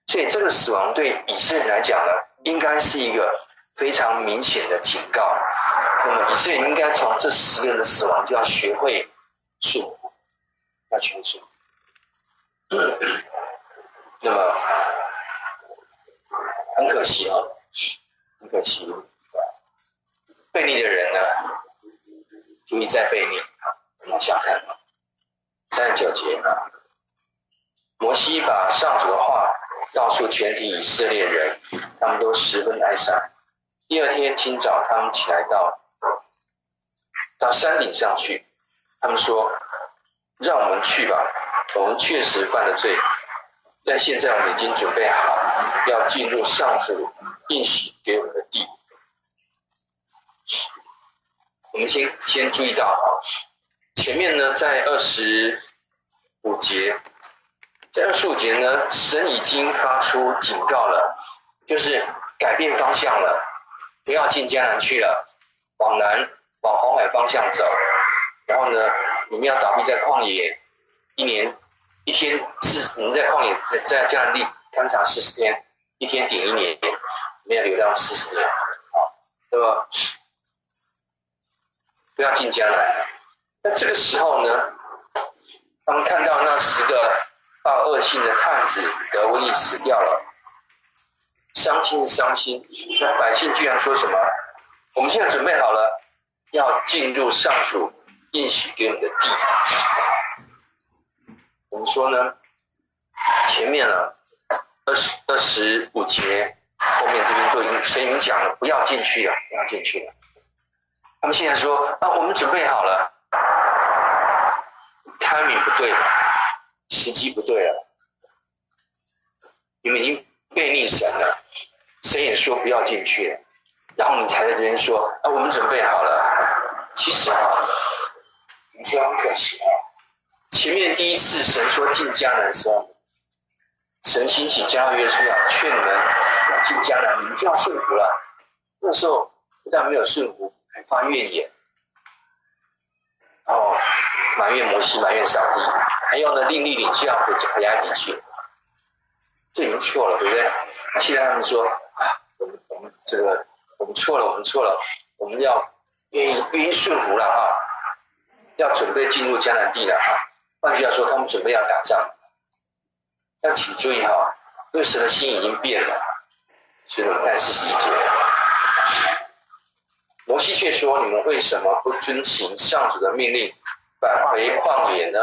所以这个死亡对以色列来讲呢，应该是一个非常明显的警告。那么以色列应该从这十个人的死亡就要学会顺服，要学顺服。[COUGHS] 那么很可惜啊。很可惜，背逆的人呢，注意再背逆啊！往下看啊，三十九节啊，摩西把上主的话告诉全体以色列人，他们都十分哀伤。第二天清早，他们起来到到山顶上去，他们说：“让我们去吧，我们确实犯了罪，但现在我们已经准备好要进入上主。”应许给我们的地，我们先先注意到啊，前面呢，在二十五节，在二十五节呢，神已经发出警告了，就是改变方向了，不要进迦南去了，往南往红海方向走，然后呢，你们要倒闭在旷野，一年一天是你们在旷野在迦南地勘察四十天，一天顶一年。我们要流浪四十年，好，对吧？不要进迦南。那这个时候呢，他们看到那十个报恶信的探子得瘟疫死掉了，伤心伤心。那百姓居然说什么？我们现在准备好了，要进入上主应许给我们的地。我们说呢，前面呢，二十二十五节。后面这边都已经神已经讲了，不要进去了，不要进去了。他们现在说啊，我们准备好了，timing 不对了，时机不对了，你们已经悖逆神了，神也说不要进去了，然后你才在这边说啊，我们准备好了。其实啊，你说很可惜啊，前面第一次神说进迦南的时候，神兴起迦勒约书亚劝你们。进迦南，你们就要顺服了。那时候不但没有顺服，发怨言，然后埋怨摩西，埋怨上帝，还要呢另立领袖要回回埃及去，这已经错了，对不对？现在他们说啊，我们我们这个我们错了，我们错了，我们要愿意愿意顺服了哈，要准备进入迦南地了哈。换句话说，他们准备要打仗，要请注意哈，因为神的心已经变了。所以我们看四十一节，摩西却说：“你们为什么不遵行上主的命令，返回旷野呢？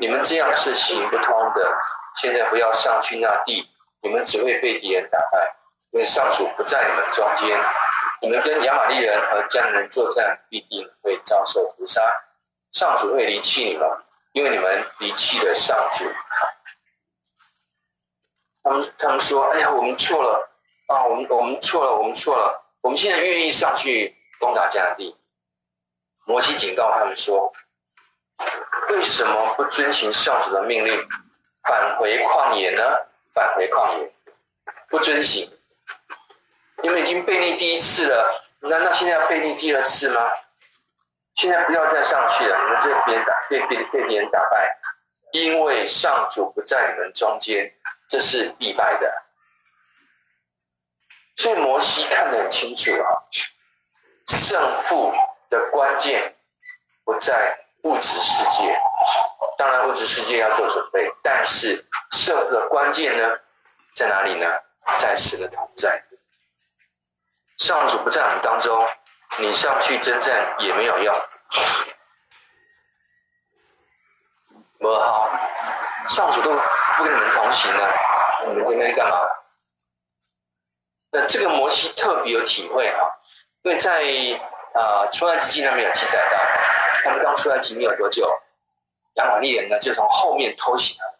你们这样是行不通的。现在不要上去那地，你们只会被敌人打败，因为上主不在你们中间。你们跟亚玛力人和迦南人作战，必定会遭受屠杀。上主会离弃你们，因为你们离弃了上主。”他们他们说：“哎呀，我们错了。”啊，我们我们错了，我们错了。我们现在愿意上去攻打迦南地。摩西警告他们说：“为什么不遵行上主的命令，返回旷野呢？返回旷野，不遵行，你们已经背逆第一次了，难道现在要背逆第二次吗？现在不要再上去了，你们这边打被被被别人打败，因为上主不在你们中间，这是必败的。所以摩西看得很清楚啊，胜负的关键不在物质世界，当然物质世界要做准备，但是胜负的关键呢，在哪里呢？在神的同在。上主不在我们当中，你上去征战也没有用。不好，上主都不跟你们同行了，你们这边干嘛？那这个摩西特别有体会哈，因为在啊、出埃及记那边有记载到，他们刚出埃及没有多久，亚玛力人呢就从后面偷袭了，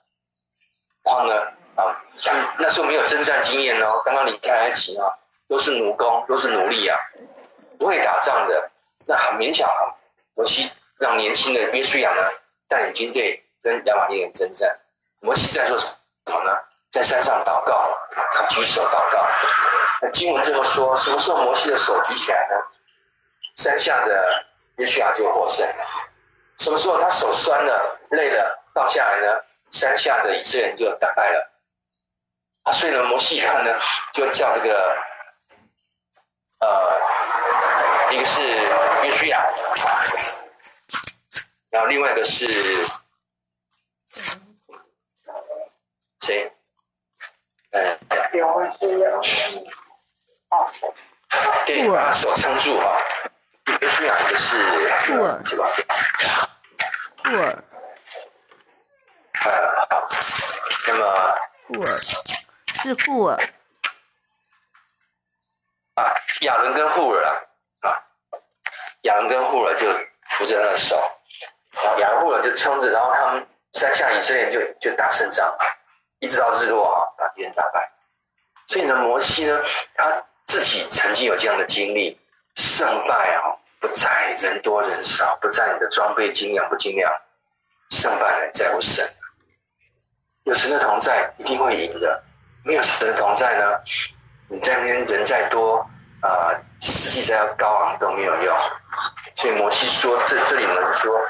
然后呢啊，那时候没有征战经验哦，刚刚离开埃及啊，都是奴工，都是奴隶啊，不会打仗的，那很勉强啊。摩西让年轻的约书亚呢带领军队跟亚玛力人征战，摩西在做什么呢？在山上祷告，他举手祷告。那经文这么说，什么时候摩西的手举起来呢？山下的约书亚就获胜了。什么时候他手酸了、累了，倒下来呢？山下的以色列人就打败了。啊，所以呢，摩西一看呢，就叫这个，呃，一个是约书亚，然后另外一个是谁？呃，有是哦，对，把手撑住哈。约书亚的是户尔，是吧？户尔。呃，好，那么户尔是户尔。啊，亚伦跟护尔啊，啊，亚伦跟护尔就扶着他的手，亚伦护尔就撑着，然后他们三下以色列人就就打胜仗。一直到日落啊，把敌人打败。所以呢，摩西呢，他自己曾经有这样的经历，胜败啊，不在人多人少，不在你的装备精良不精良，胜败呢在乎神。有神的同在，一定会赢的。没有神的同在呢，你在那边人再多啊，士气再要高昂都没有用。所以摩西说，这这里呢就说，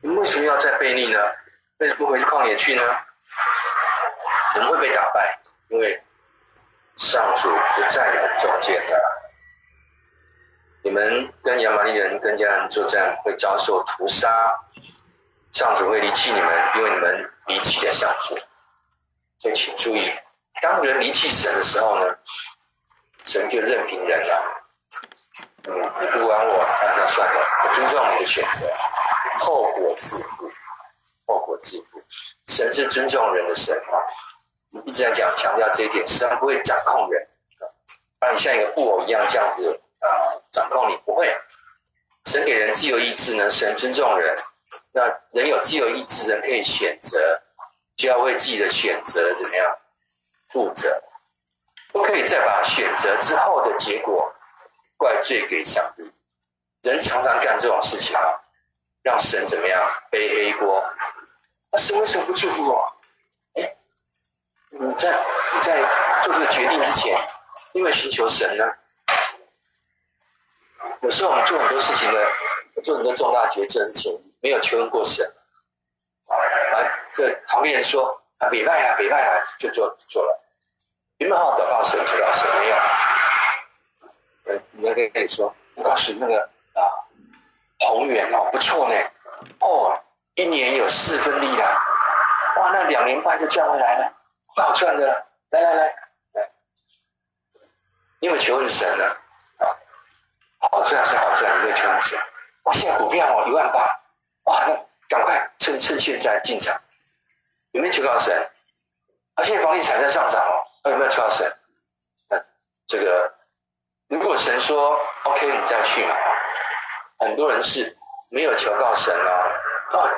你为什么要再悖逆呢？为什么不回旷野去呢？我们会被打败，因为上主不在你们中间的。你们跟亚玛力人、跟迦南作战，会遭受屠杀。上主会离弃你们，因为你们离弃了上主。所以请注意，当人离弃神的时候呢，神就任凭人了。嗯，你不管我，那那算了，我尊重你的选择，后果自负，后果自负。神是尊重人的神啊。一直在讲强调这一点，神不会掌控人，把你像一个布偶一样这样子啊掌控你，不会。神给人自由意志呢，神尊重人，那人有自由意志，人可以选择，就要为自己的选择怎么样负责，不可以再把选择之后的结果怪罪给上帝。人常常干这种事情啊，让神怎么样背黑锅？那神为什么不祝福我？你在你在做这个决定之前，因为寻求神呢。有时候我们做很多事情呢，做很多重大决策之前，没有求问过神。啊，这旁边人说啊，别拜啊，别拜啊，就做做了。有没有好好祷告神？求到神没有？呃，你要跟跟你说，我告诉那个啊，宏源哦，不错呢。哦，一年有四分利的，哇，那两年半就赚回来了。不好赚的，来来来来，你有没有求问神呢？啊，好赚是好赚，有没有求问神？哇，现在股票哦一万八，哇，那赶快趁趁现在进场，有没有求告神？啊，现在房地产在上涨哦，有没有求告神？那这个，如果神说 OK，你再去嘛。很多人是没有求告神啊，啊，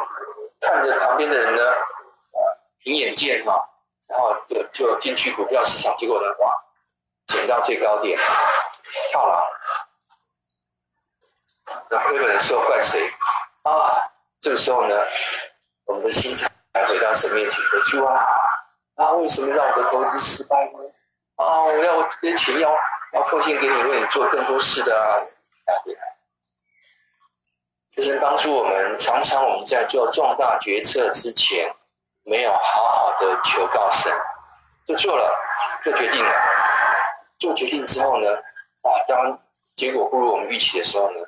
看着旁边的人呢，啊，凭眼见哈。然后就就进去股票市场，结果呢，哇，捡到最高点，跳了。那亏本的时候怪谁？啊，这个时候呢，我们的心才回到神面前说：“主啊，啊，为什么让我的投资失败呢？啊，我要这钱要要奉献给你，为你做更多事的啊！”就是帮助我们，常常我们在做重大决策之前，没有好好的求告神，就做了，就决定了。做决定之后呢，啊，当结果不如我们预期的时候呢，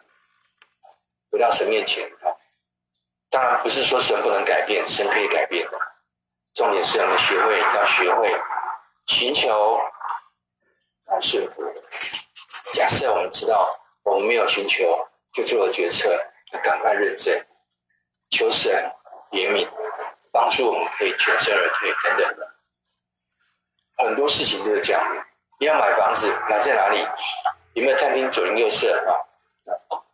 回到神面前啊，当然不是说神不能改变，神可以改变的。重点是我们学会要学会寻求啊顺服。假设我们知道我们没有寻求，就做了决策。赶快认证，求神怜悯，帮助我们可以全身而退等等的。很多事情都是这样。你要买房子，买在哪里？有没有探听左邻右舍啊？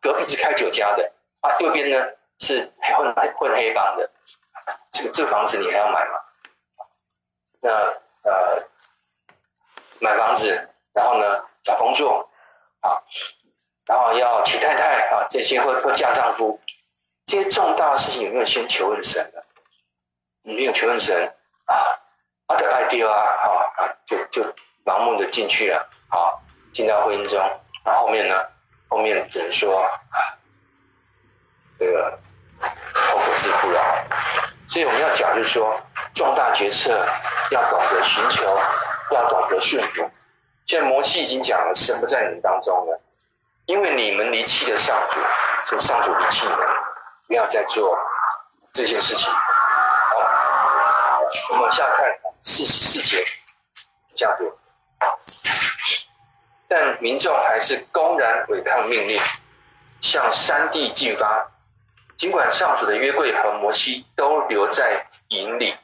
隔壁是开酒家的啊，右边呢是混混黑帮的。这个这个房子你还要买吗？那呃，买房子，然后呢找工作啊。然后要娶太太啊，这些或或嫁丈夫，这些重大的事情有没有先求问神？你没有求问神啊，啊的爱丢啊，啊就就盲目的进去了，啊，进到婚姻中，然后面呢，后面只能说啊，这个后果自负了。所以我们要讲，就是说，重大决策要懂得寻求，要懂得顺服。现在摩西已经讲了，神不在你们当中了。因为你们离弃了上主，所以上主离弃你们，不要再做这件事情。我们往下看四十四节，这样读。但民众还是公然违抗命令，向山地进发。尽管上主的约柜和摩西都留在营里，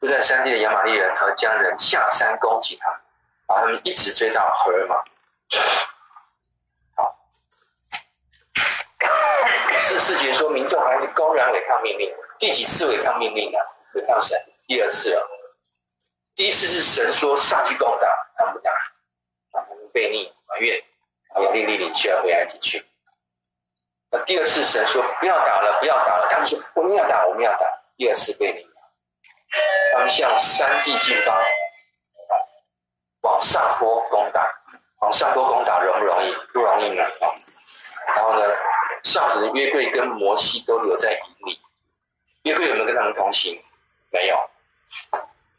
就在山地的亚玛力人和迦南人下山攻击他，把他们一直追到何珥玛。四四节说，民众还是公然违抗命令。第几次违抗命令呢？违抗神，第二次了。第一次是神说上去攻打，他们打，他们被逆埋怨，还有利利领袖回埃及去。那第二次神说不要打了，不要打了，他们说我们要打，我们要打。第二次被逆，他们向山地进发，往上坡攻打，往上坡攻打容不容易？不容易呢。然后呢，上主的约柜跟摩西都留在营里。约柜有没有跟他们同行？没有。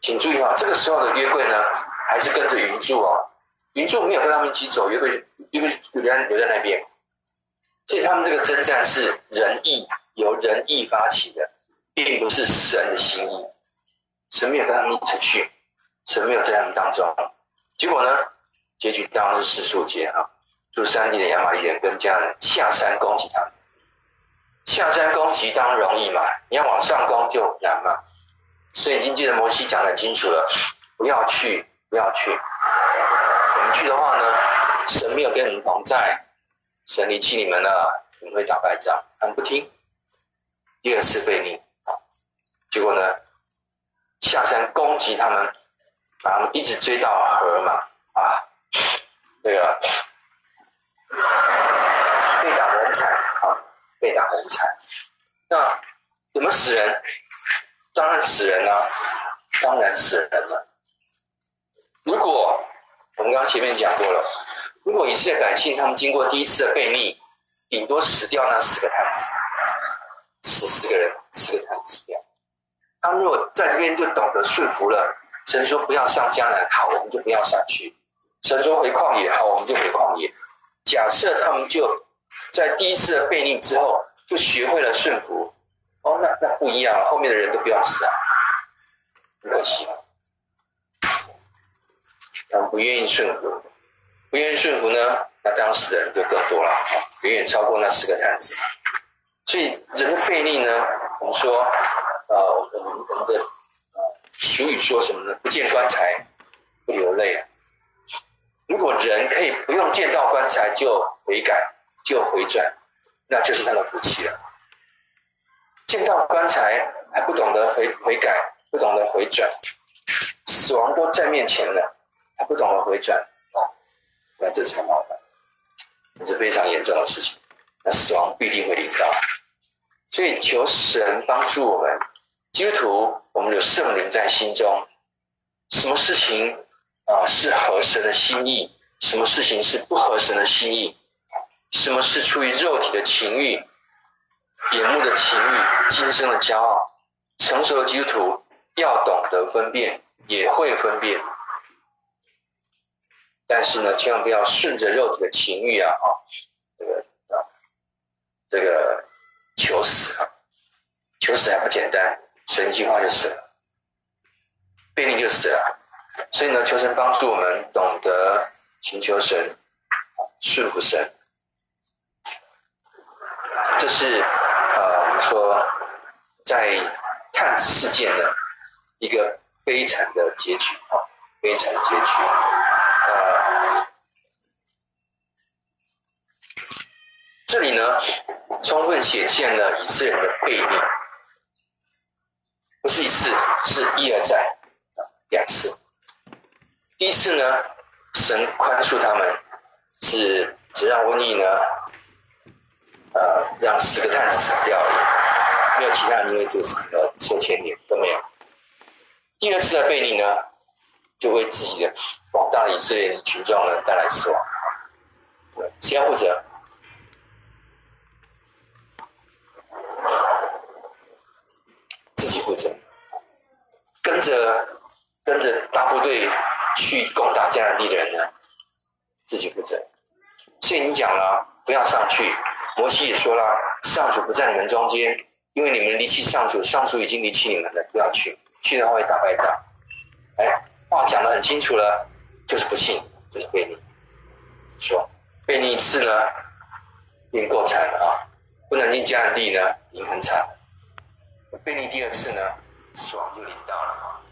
请注意哈，这个时候的约柜呢，还是跟着云柱哦。云柱没有跟他们一起走，约柜约柜就留在留在那边。所以他们这个征战是仁义，由仁义发起的，并不是神的心意。神没有跟他们一起去，神没有在他们当中。结果呢，结局当然是四十五节哈。住山地的亚玛力人跟家人下山攻击他们，下山攻击当然容易嘛，你要往上攻就难嘛。所以经记得摩西讲得很清楚了，不要去，不要去。我们去的话呢，神没有跟你们同在，神离弃你们了，你们会打败仗。他们不听，第二次被逆，结果呢，下山攻击他们，把他们一直追到何珥玛啊，这个。被打得很惨啊！被打得很惨。那有没有死人？当然死人了，啊，当然死人了。如果我们刚前面讲过了，如果以色列百姓他们经过第一次的悖逆，顶多死掉那十个探子，死十个人，十个探子死掉。他们如果在这边就懂得顺服了，神说不要上迦南，好，我们就不要上去；神说回旷野，好，我们就回旷野。假设他们就在第一次的悖逆之后就学会了顺服，哦，那那不一样，后面的人都不要死啊，很可惜。他们不愿意顺服，不愿意顺服呢，那当时的人就更多了，远远超过那十个探子。所以人的费力呢，我们说，呃，我们我们的呃俗语说什么呢？不见棺材不流泪啊。如果人可以不用见到棺材就悔改、就回转，那就是他的福气了。见到棺材还不懂得悔悔改、不懂得回转，死亡都在面前了，还不懂得回转，哦，那这才麻烦，这是非常严重的事情。那死亡必定会临到。所以求神帮助我们，基督徒，我们有圣灵在心中，什么事情啊是合神的心意？什么事情是不合神的心意？什么是出于肉体的情欲、眼目的情欲、今生的骄傲？成熟的基督徒要懂得分辨，也会分辨。但是呢，千万不要顺着肉体的情欲啊！啊，这个啊，这个求死啊，求死还不简单，神一句话就死了，悖逆就死了。所以呢，求神帮助我们懂得寻求神，顺服神。这是，说在探子事件的一个悲惨的结局啊，悲惨的结局。呃，这里呢，充分显现了以色列人的悖逆，不是一次，是一而再，两次。第一次呢，神宽恕他们，只只让瘟疫呢，呃，让十个探子死掉了，没有其他人因为这个死呃受牵连都没有。第二次的背逆呢，就为自己的广大以色列群众呢带来死亡，谁要负责？自己负责。跟着跟着大部队去攻打迦南地的人呢，自己负责。所以你讲了不要上去，摩西也说了，上主不在你们中间，因为你们离弃上主，上主已经离弃你们了，不要去，去的话会打败仗。哎。话讲得很清楚了，就是不信，就是悖逆。说悖逆一次呢，已经够惨了啊！不能进迦南地呢，已经很惨了。悖逆第二次呢，死亡就临到了啊！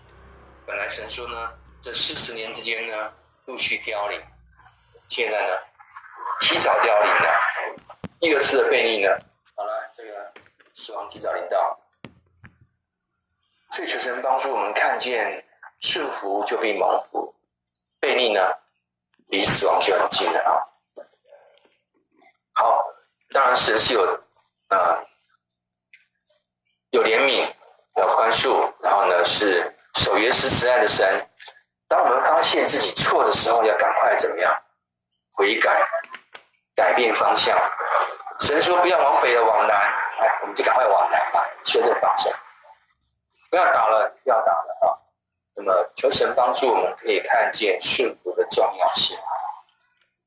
本来神说呢，这四十年之间呢，陆续凋零，现在呢，提早凋零了。第二次的悖逆呢，好了，这个死亡提早临到，所以求神帮助我们看见。顺服就可以蒙福，悖逆呢，离死亡就很近了啊。好，当然神是有啊、有怜悯，有宽恕，然后呢是守约施慈爱的神。当我们发现自己错的时候，要赶快怎么样？悔改，改变方向。神说不要往北了，往南，哎，我们就赶快往南吧，修正方向。不要打了，不要打了啊。那么，求神帮助我们，可以看见顺服的重要性。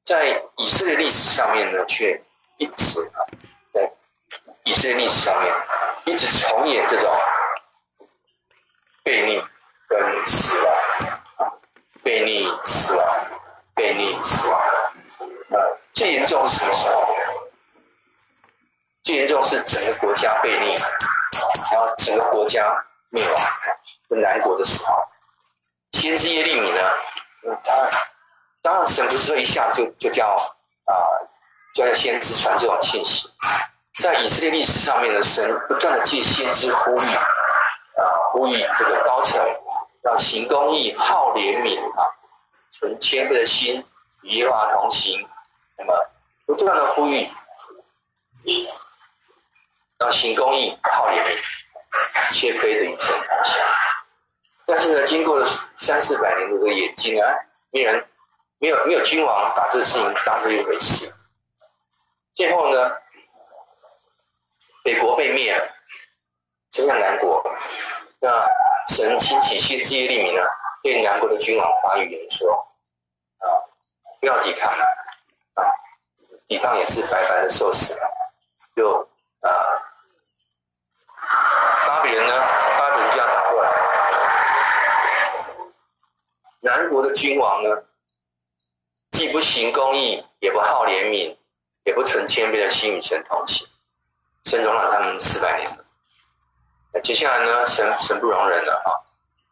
在以色列历史上面呢，却一直啊，在以色列历史上面一直重演这种悖逆跟死亡啊，悖逆死亡，悖逆死亡。最严重是什么时候？最严重是整个国家被灭，然后整个国家灭亡，跟南国的时候。先知耶利米呢？嗯，当然，当然，神不是说一下就就叫啊，就叫先知传这种信息。在以色列历史上面呢，神不断的借先知呼吁啊，呼吁这个高层要行公义、好怜悯啊，存谦卑的心与耶和华同行。那么不断的呼吁，要行公义、好怜悯，切非的与神同行。但是呢，经过了三四百年的这个演进啊，没人，没有没有君王把这个事情当做一回事。最后呢，北国被灭了，剩下南国。那神兴起先知耶利民呢，对南国的君王发预言说：啊，不要抵抗，抵抗也是白白的受死了。就啊，巴比伦呢，巴比伦就要打过来。南国的君王呢，既不行公义，也不好怜悯，也不存谦卑的心与神同行，神容忍他们四百年了。那接下来呢，神神不容忍了啊！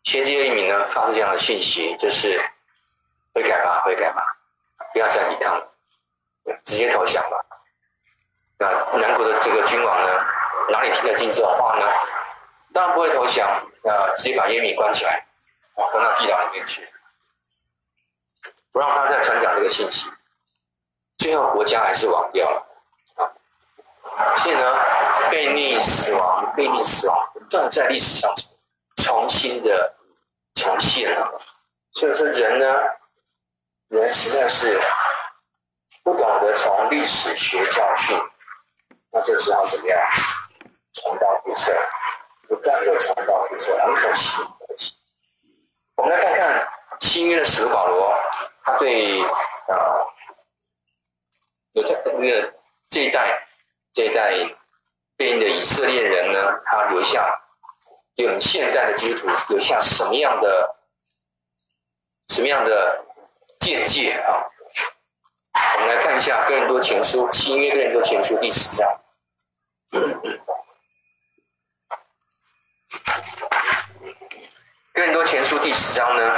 先知耶利米呢，发出这样的信息，就是悔改吧，悔改吧，不要再抵抗了，直接投降吧。那南国的这个君王呢，哪里听得进这话呢？当然不会投降，那直接把耶米关起来，关到地牢里面去。不让他再传讲这个信息，最后国家还是亡掉了啊！所以呢，悖逆死亡，悖逆死亡，不断在历史上重新的重现了。所以说人呢，人实在是不懂得从历史学教训，那就只好怎么样，重蹈覆辙，不断的重蹈覆辙，很可惜，很可惜。我们来看看新约的使徒保罗，他对啊，有这那个这一代这一代对应的以色列人呢，他留下给我们现代的基督徒留下什么样的什么样的见解啊？们来看一下《哥林多前书》新约《哥林多前书》第十章。哥林多前书第十章呢，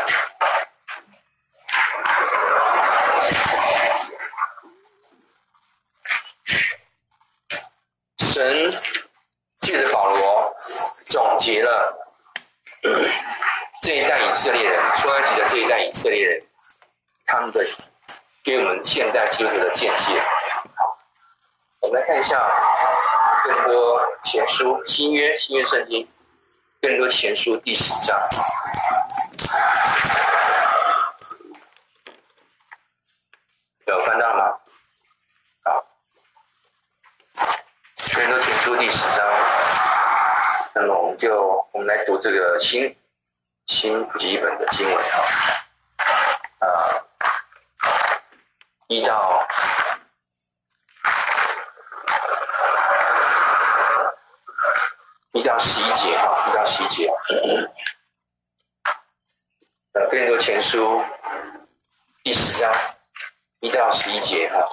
神借着保罗总结了这一代以色列人，出埃及的这一代以色列人，他们的给我们现代基督徒的见解。好，我们来看一下更多前书新约新约圣经。更多前书第十章，有翻到吗？好，哥林多前书第十章，那么我们就我们来读这个新新普及本的经文，啊，一到。一到十一节哈，一到十一节。呃，哥林多前书第十章一到十一节哈。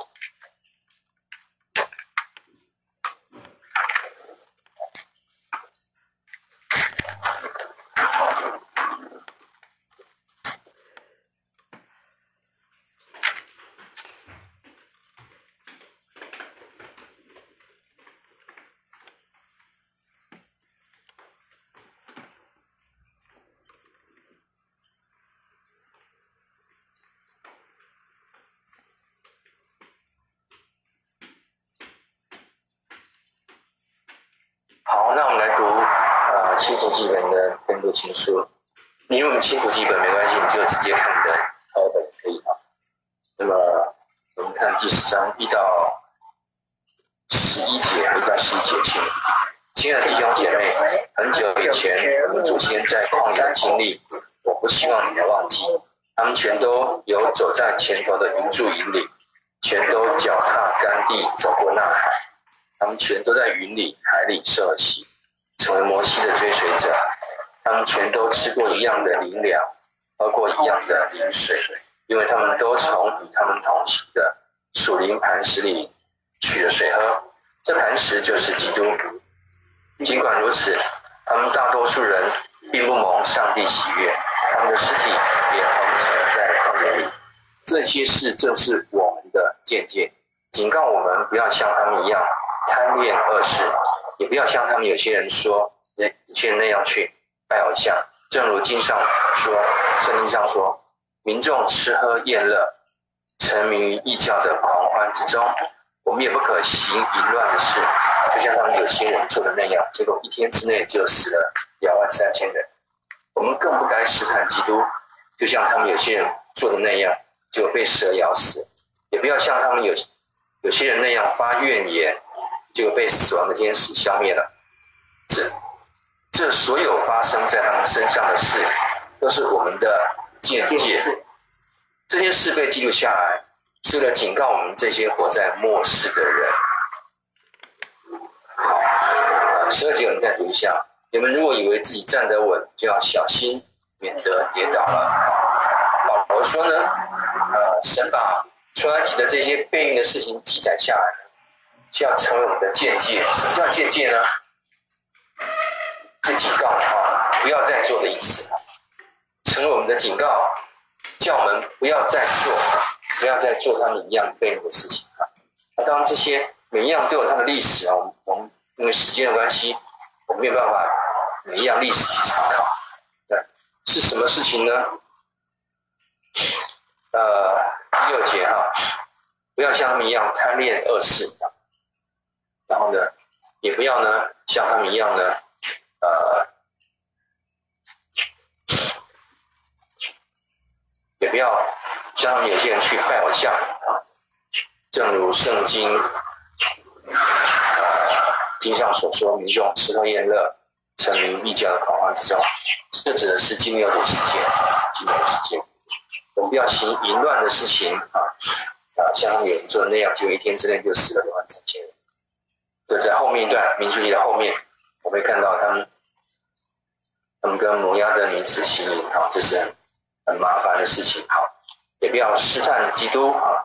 请说，你用清楚基本没关系，你就直接看。你的课本可以啊。那么我们看第十章一到十一节，一到十一节，请，亲爱的弟兄姐妹，很久以前我们祖先在旷野的经历，我不希望你们忘记，他们全都有走在前头的云柱引领，全都脚踏干地走过那海，他们全都在云里海里受了洗，成为摩西的追随者。他们全都吃过一样的灵粮，喝过一样的灵水，因为他们都从与他们同行的属灵磐石里取了水喝。这磐石就是基督。尽管如此，他们大多数人并不蒙上帝喜悦，他们的尸体也横沉在旷野里。这些事正是我们的见解，警告我们不要像他们一样贪恋恶事，也不要像他们有些人说，有些人那样去。拜偶像，正如经上说，圣经上说，民众吃喝宴乐，沉迷于异教的狂欢之中。我们也不可行淫乱的事，就像他们有些人做的那样，结果一天之内就死了两万三千人。我们更不该试探基督，就像他们有些人做的那样，就被蛇咬死。也不要像他们有有些人那样发怨言，就被死亡的天使消灭了。这。这所有发生在他们身上的事，都是我们的见解。这些事被记录下来，是为了警告我们这些活在末世的人。好，十二节我们再读一下：你们如果以为自己站得稳，就要小心，免得跌倒了。保罗说呢，呃，神把出埃及的这些悖逆的事情记载下来，就要成为我们的见解。什么叫见解呢？是警告啊，不要再做的意思，成为我们的警告，叫我们不要再做，不要再做他们一样悖逆的事情啊。那当然，这些每一样都有它的历史啊。我们因为时间的关系，我们没有办法每一样历史去查考。对，是什么事情呢？呃，第六节哈，不要像他们一样贪恋恶事，然后呢，也不要呢像他们一样呢，呃，也不要像有些人去拜偶像啊。正如圣经呃经上所说，民众吃喝宴乐，沉迷异教的狂欢之中，这指的是金牛的世界，金牛的世界。我们不要行淫乱的事情啊啊，像有人做的那样，就一天之内就死了两万三千人。这在后面一段民数记的后面，我们会看到他们，他们跟摩押的女子行淫，好，这是很很麻烦的事情。好，也不要试探基督，啊，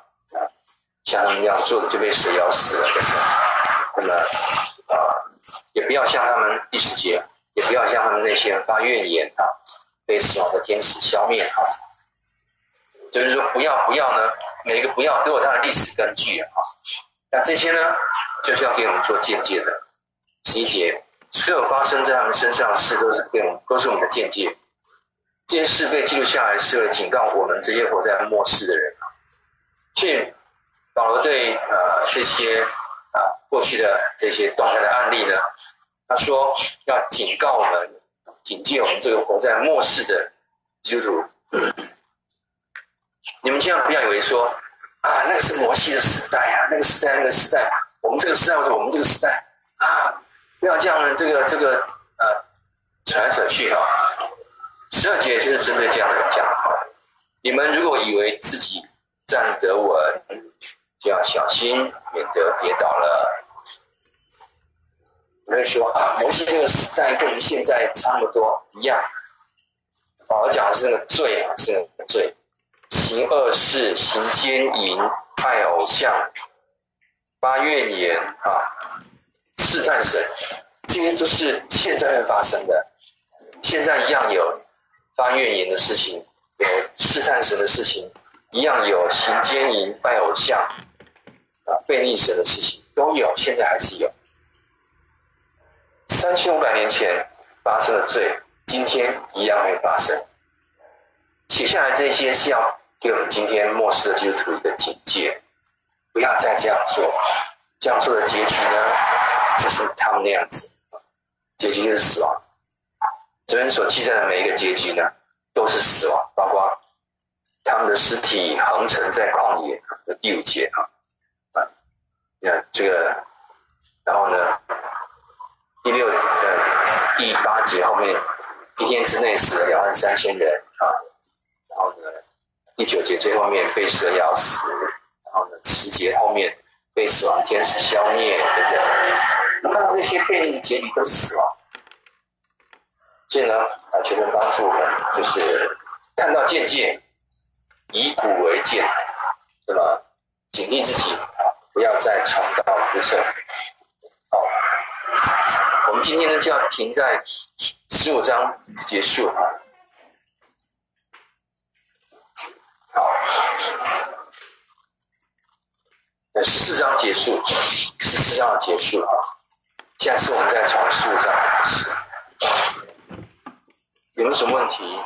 像他们一样做的就被蛇咬死了，对不对？那么啊，也不要像他们第十节，也不要像他们那些发怨言，啊，被死亡的天使消灭，啊，就是说不要不要呢，每一个不要都有它的历史根据啊。那这些呢，就是要给我们做见解的。十一节，所有发生在他们身上的事，都是给我们，都是我们的见解。这些事被记录下来，是为了警告我们这些活在末世的人。所以保罗对呃这些啊过去的这些动态的案例呢，他说要警告我们，警戒我们这个活在末世的基督徒。你们千万不要以为说。啊，那个是摩西的时代啊，那个时代，那个时代，我们这个时代或者我们这个时代啊，不要这样呢，这个这个呃，扯来扯去哈。十二节就是针对这样的人讲的。你们如果以为自己站得稳，就要小心，免得跌倒了。有人说啊，摩西这个时代跟我们现在差不多一样。保罗讲的是那个罪啊，是那个罪。行恶事、行奸淫、拜偶像、发怨言啊，试探神，这些都是现在会发生的。现在一样有发怨言的事情，有试探神的事情，一样有行奸淫、拜偶像啊，背逆神的事情都有，现在还是有。三千五百年前发生的罪，今天一样会发生。写下来这些是要。给我们今天末世的基督徒一个警戒，不要再这样做。这样做的结局呢，就是他们那样子，结局就是死亡。这边所记载的每一个结局呢，都是死亡，包括他们的尸体横陈在旷野的第五节啊，啊，你看这个，然后呢，第六呃第八节后面，一天之内死了两万三千人啊，然后呢。第九节最后面被蛇咬死，然后呢，十节后面被死亡天使消灭，对不对。那看到这些背逆结局都死亡，所以呢，啊，求神帮助我们，就是看到渐渐，以古为鉴，那么警惕自己啊，不要再重蹈覆辙。好，我们今天呢就要停在十五章结束啊。好，那十四章结束，十四章结束啊。下次我们再从十五章开始，有没有什么问题？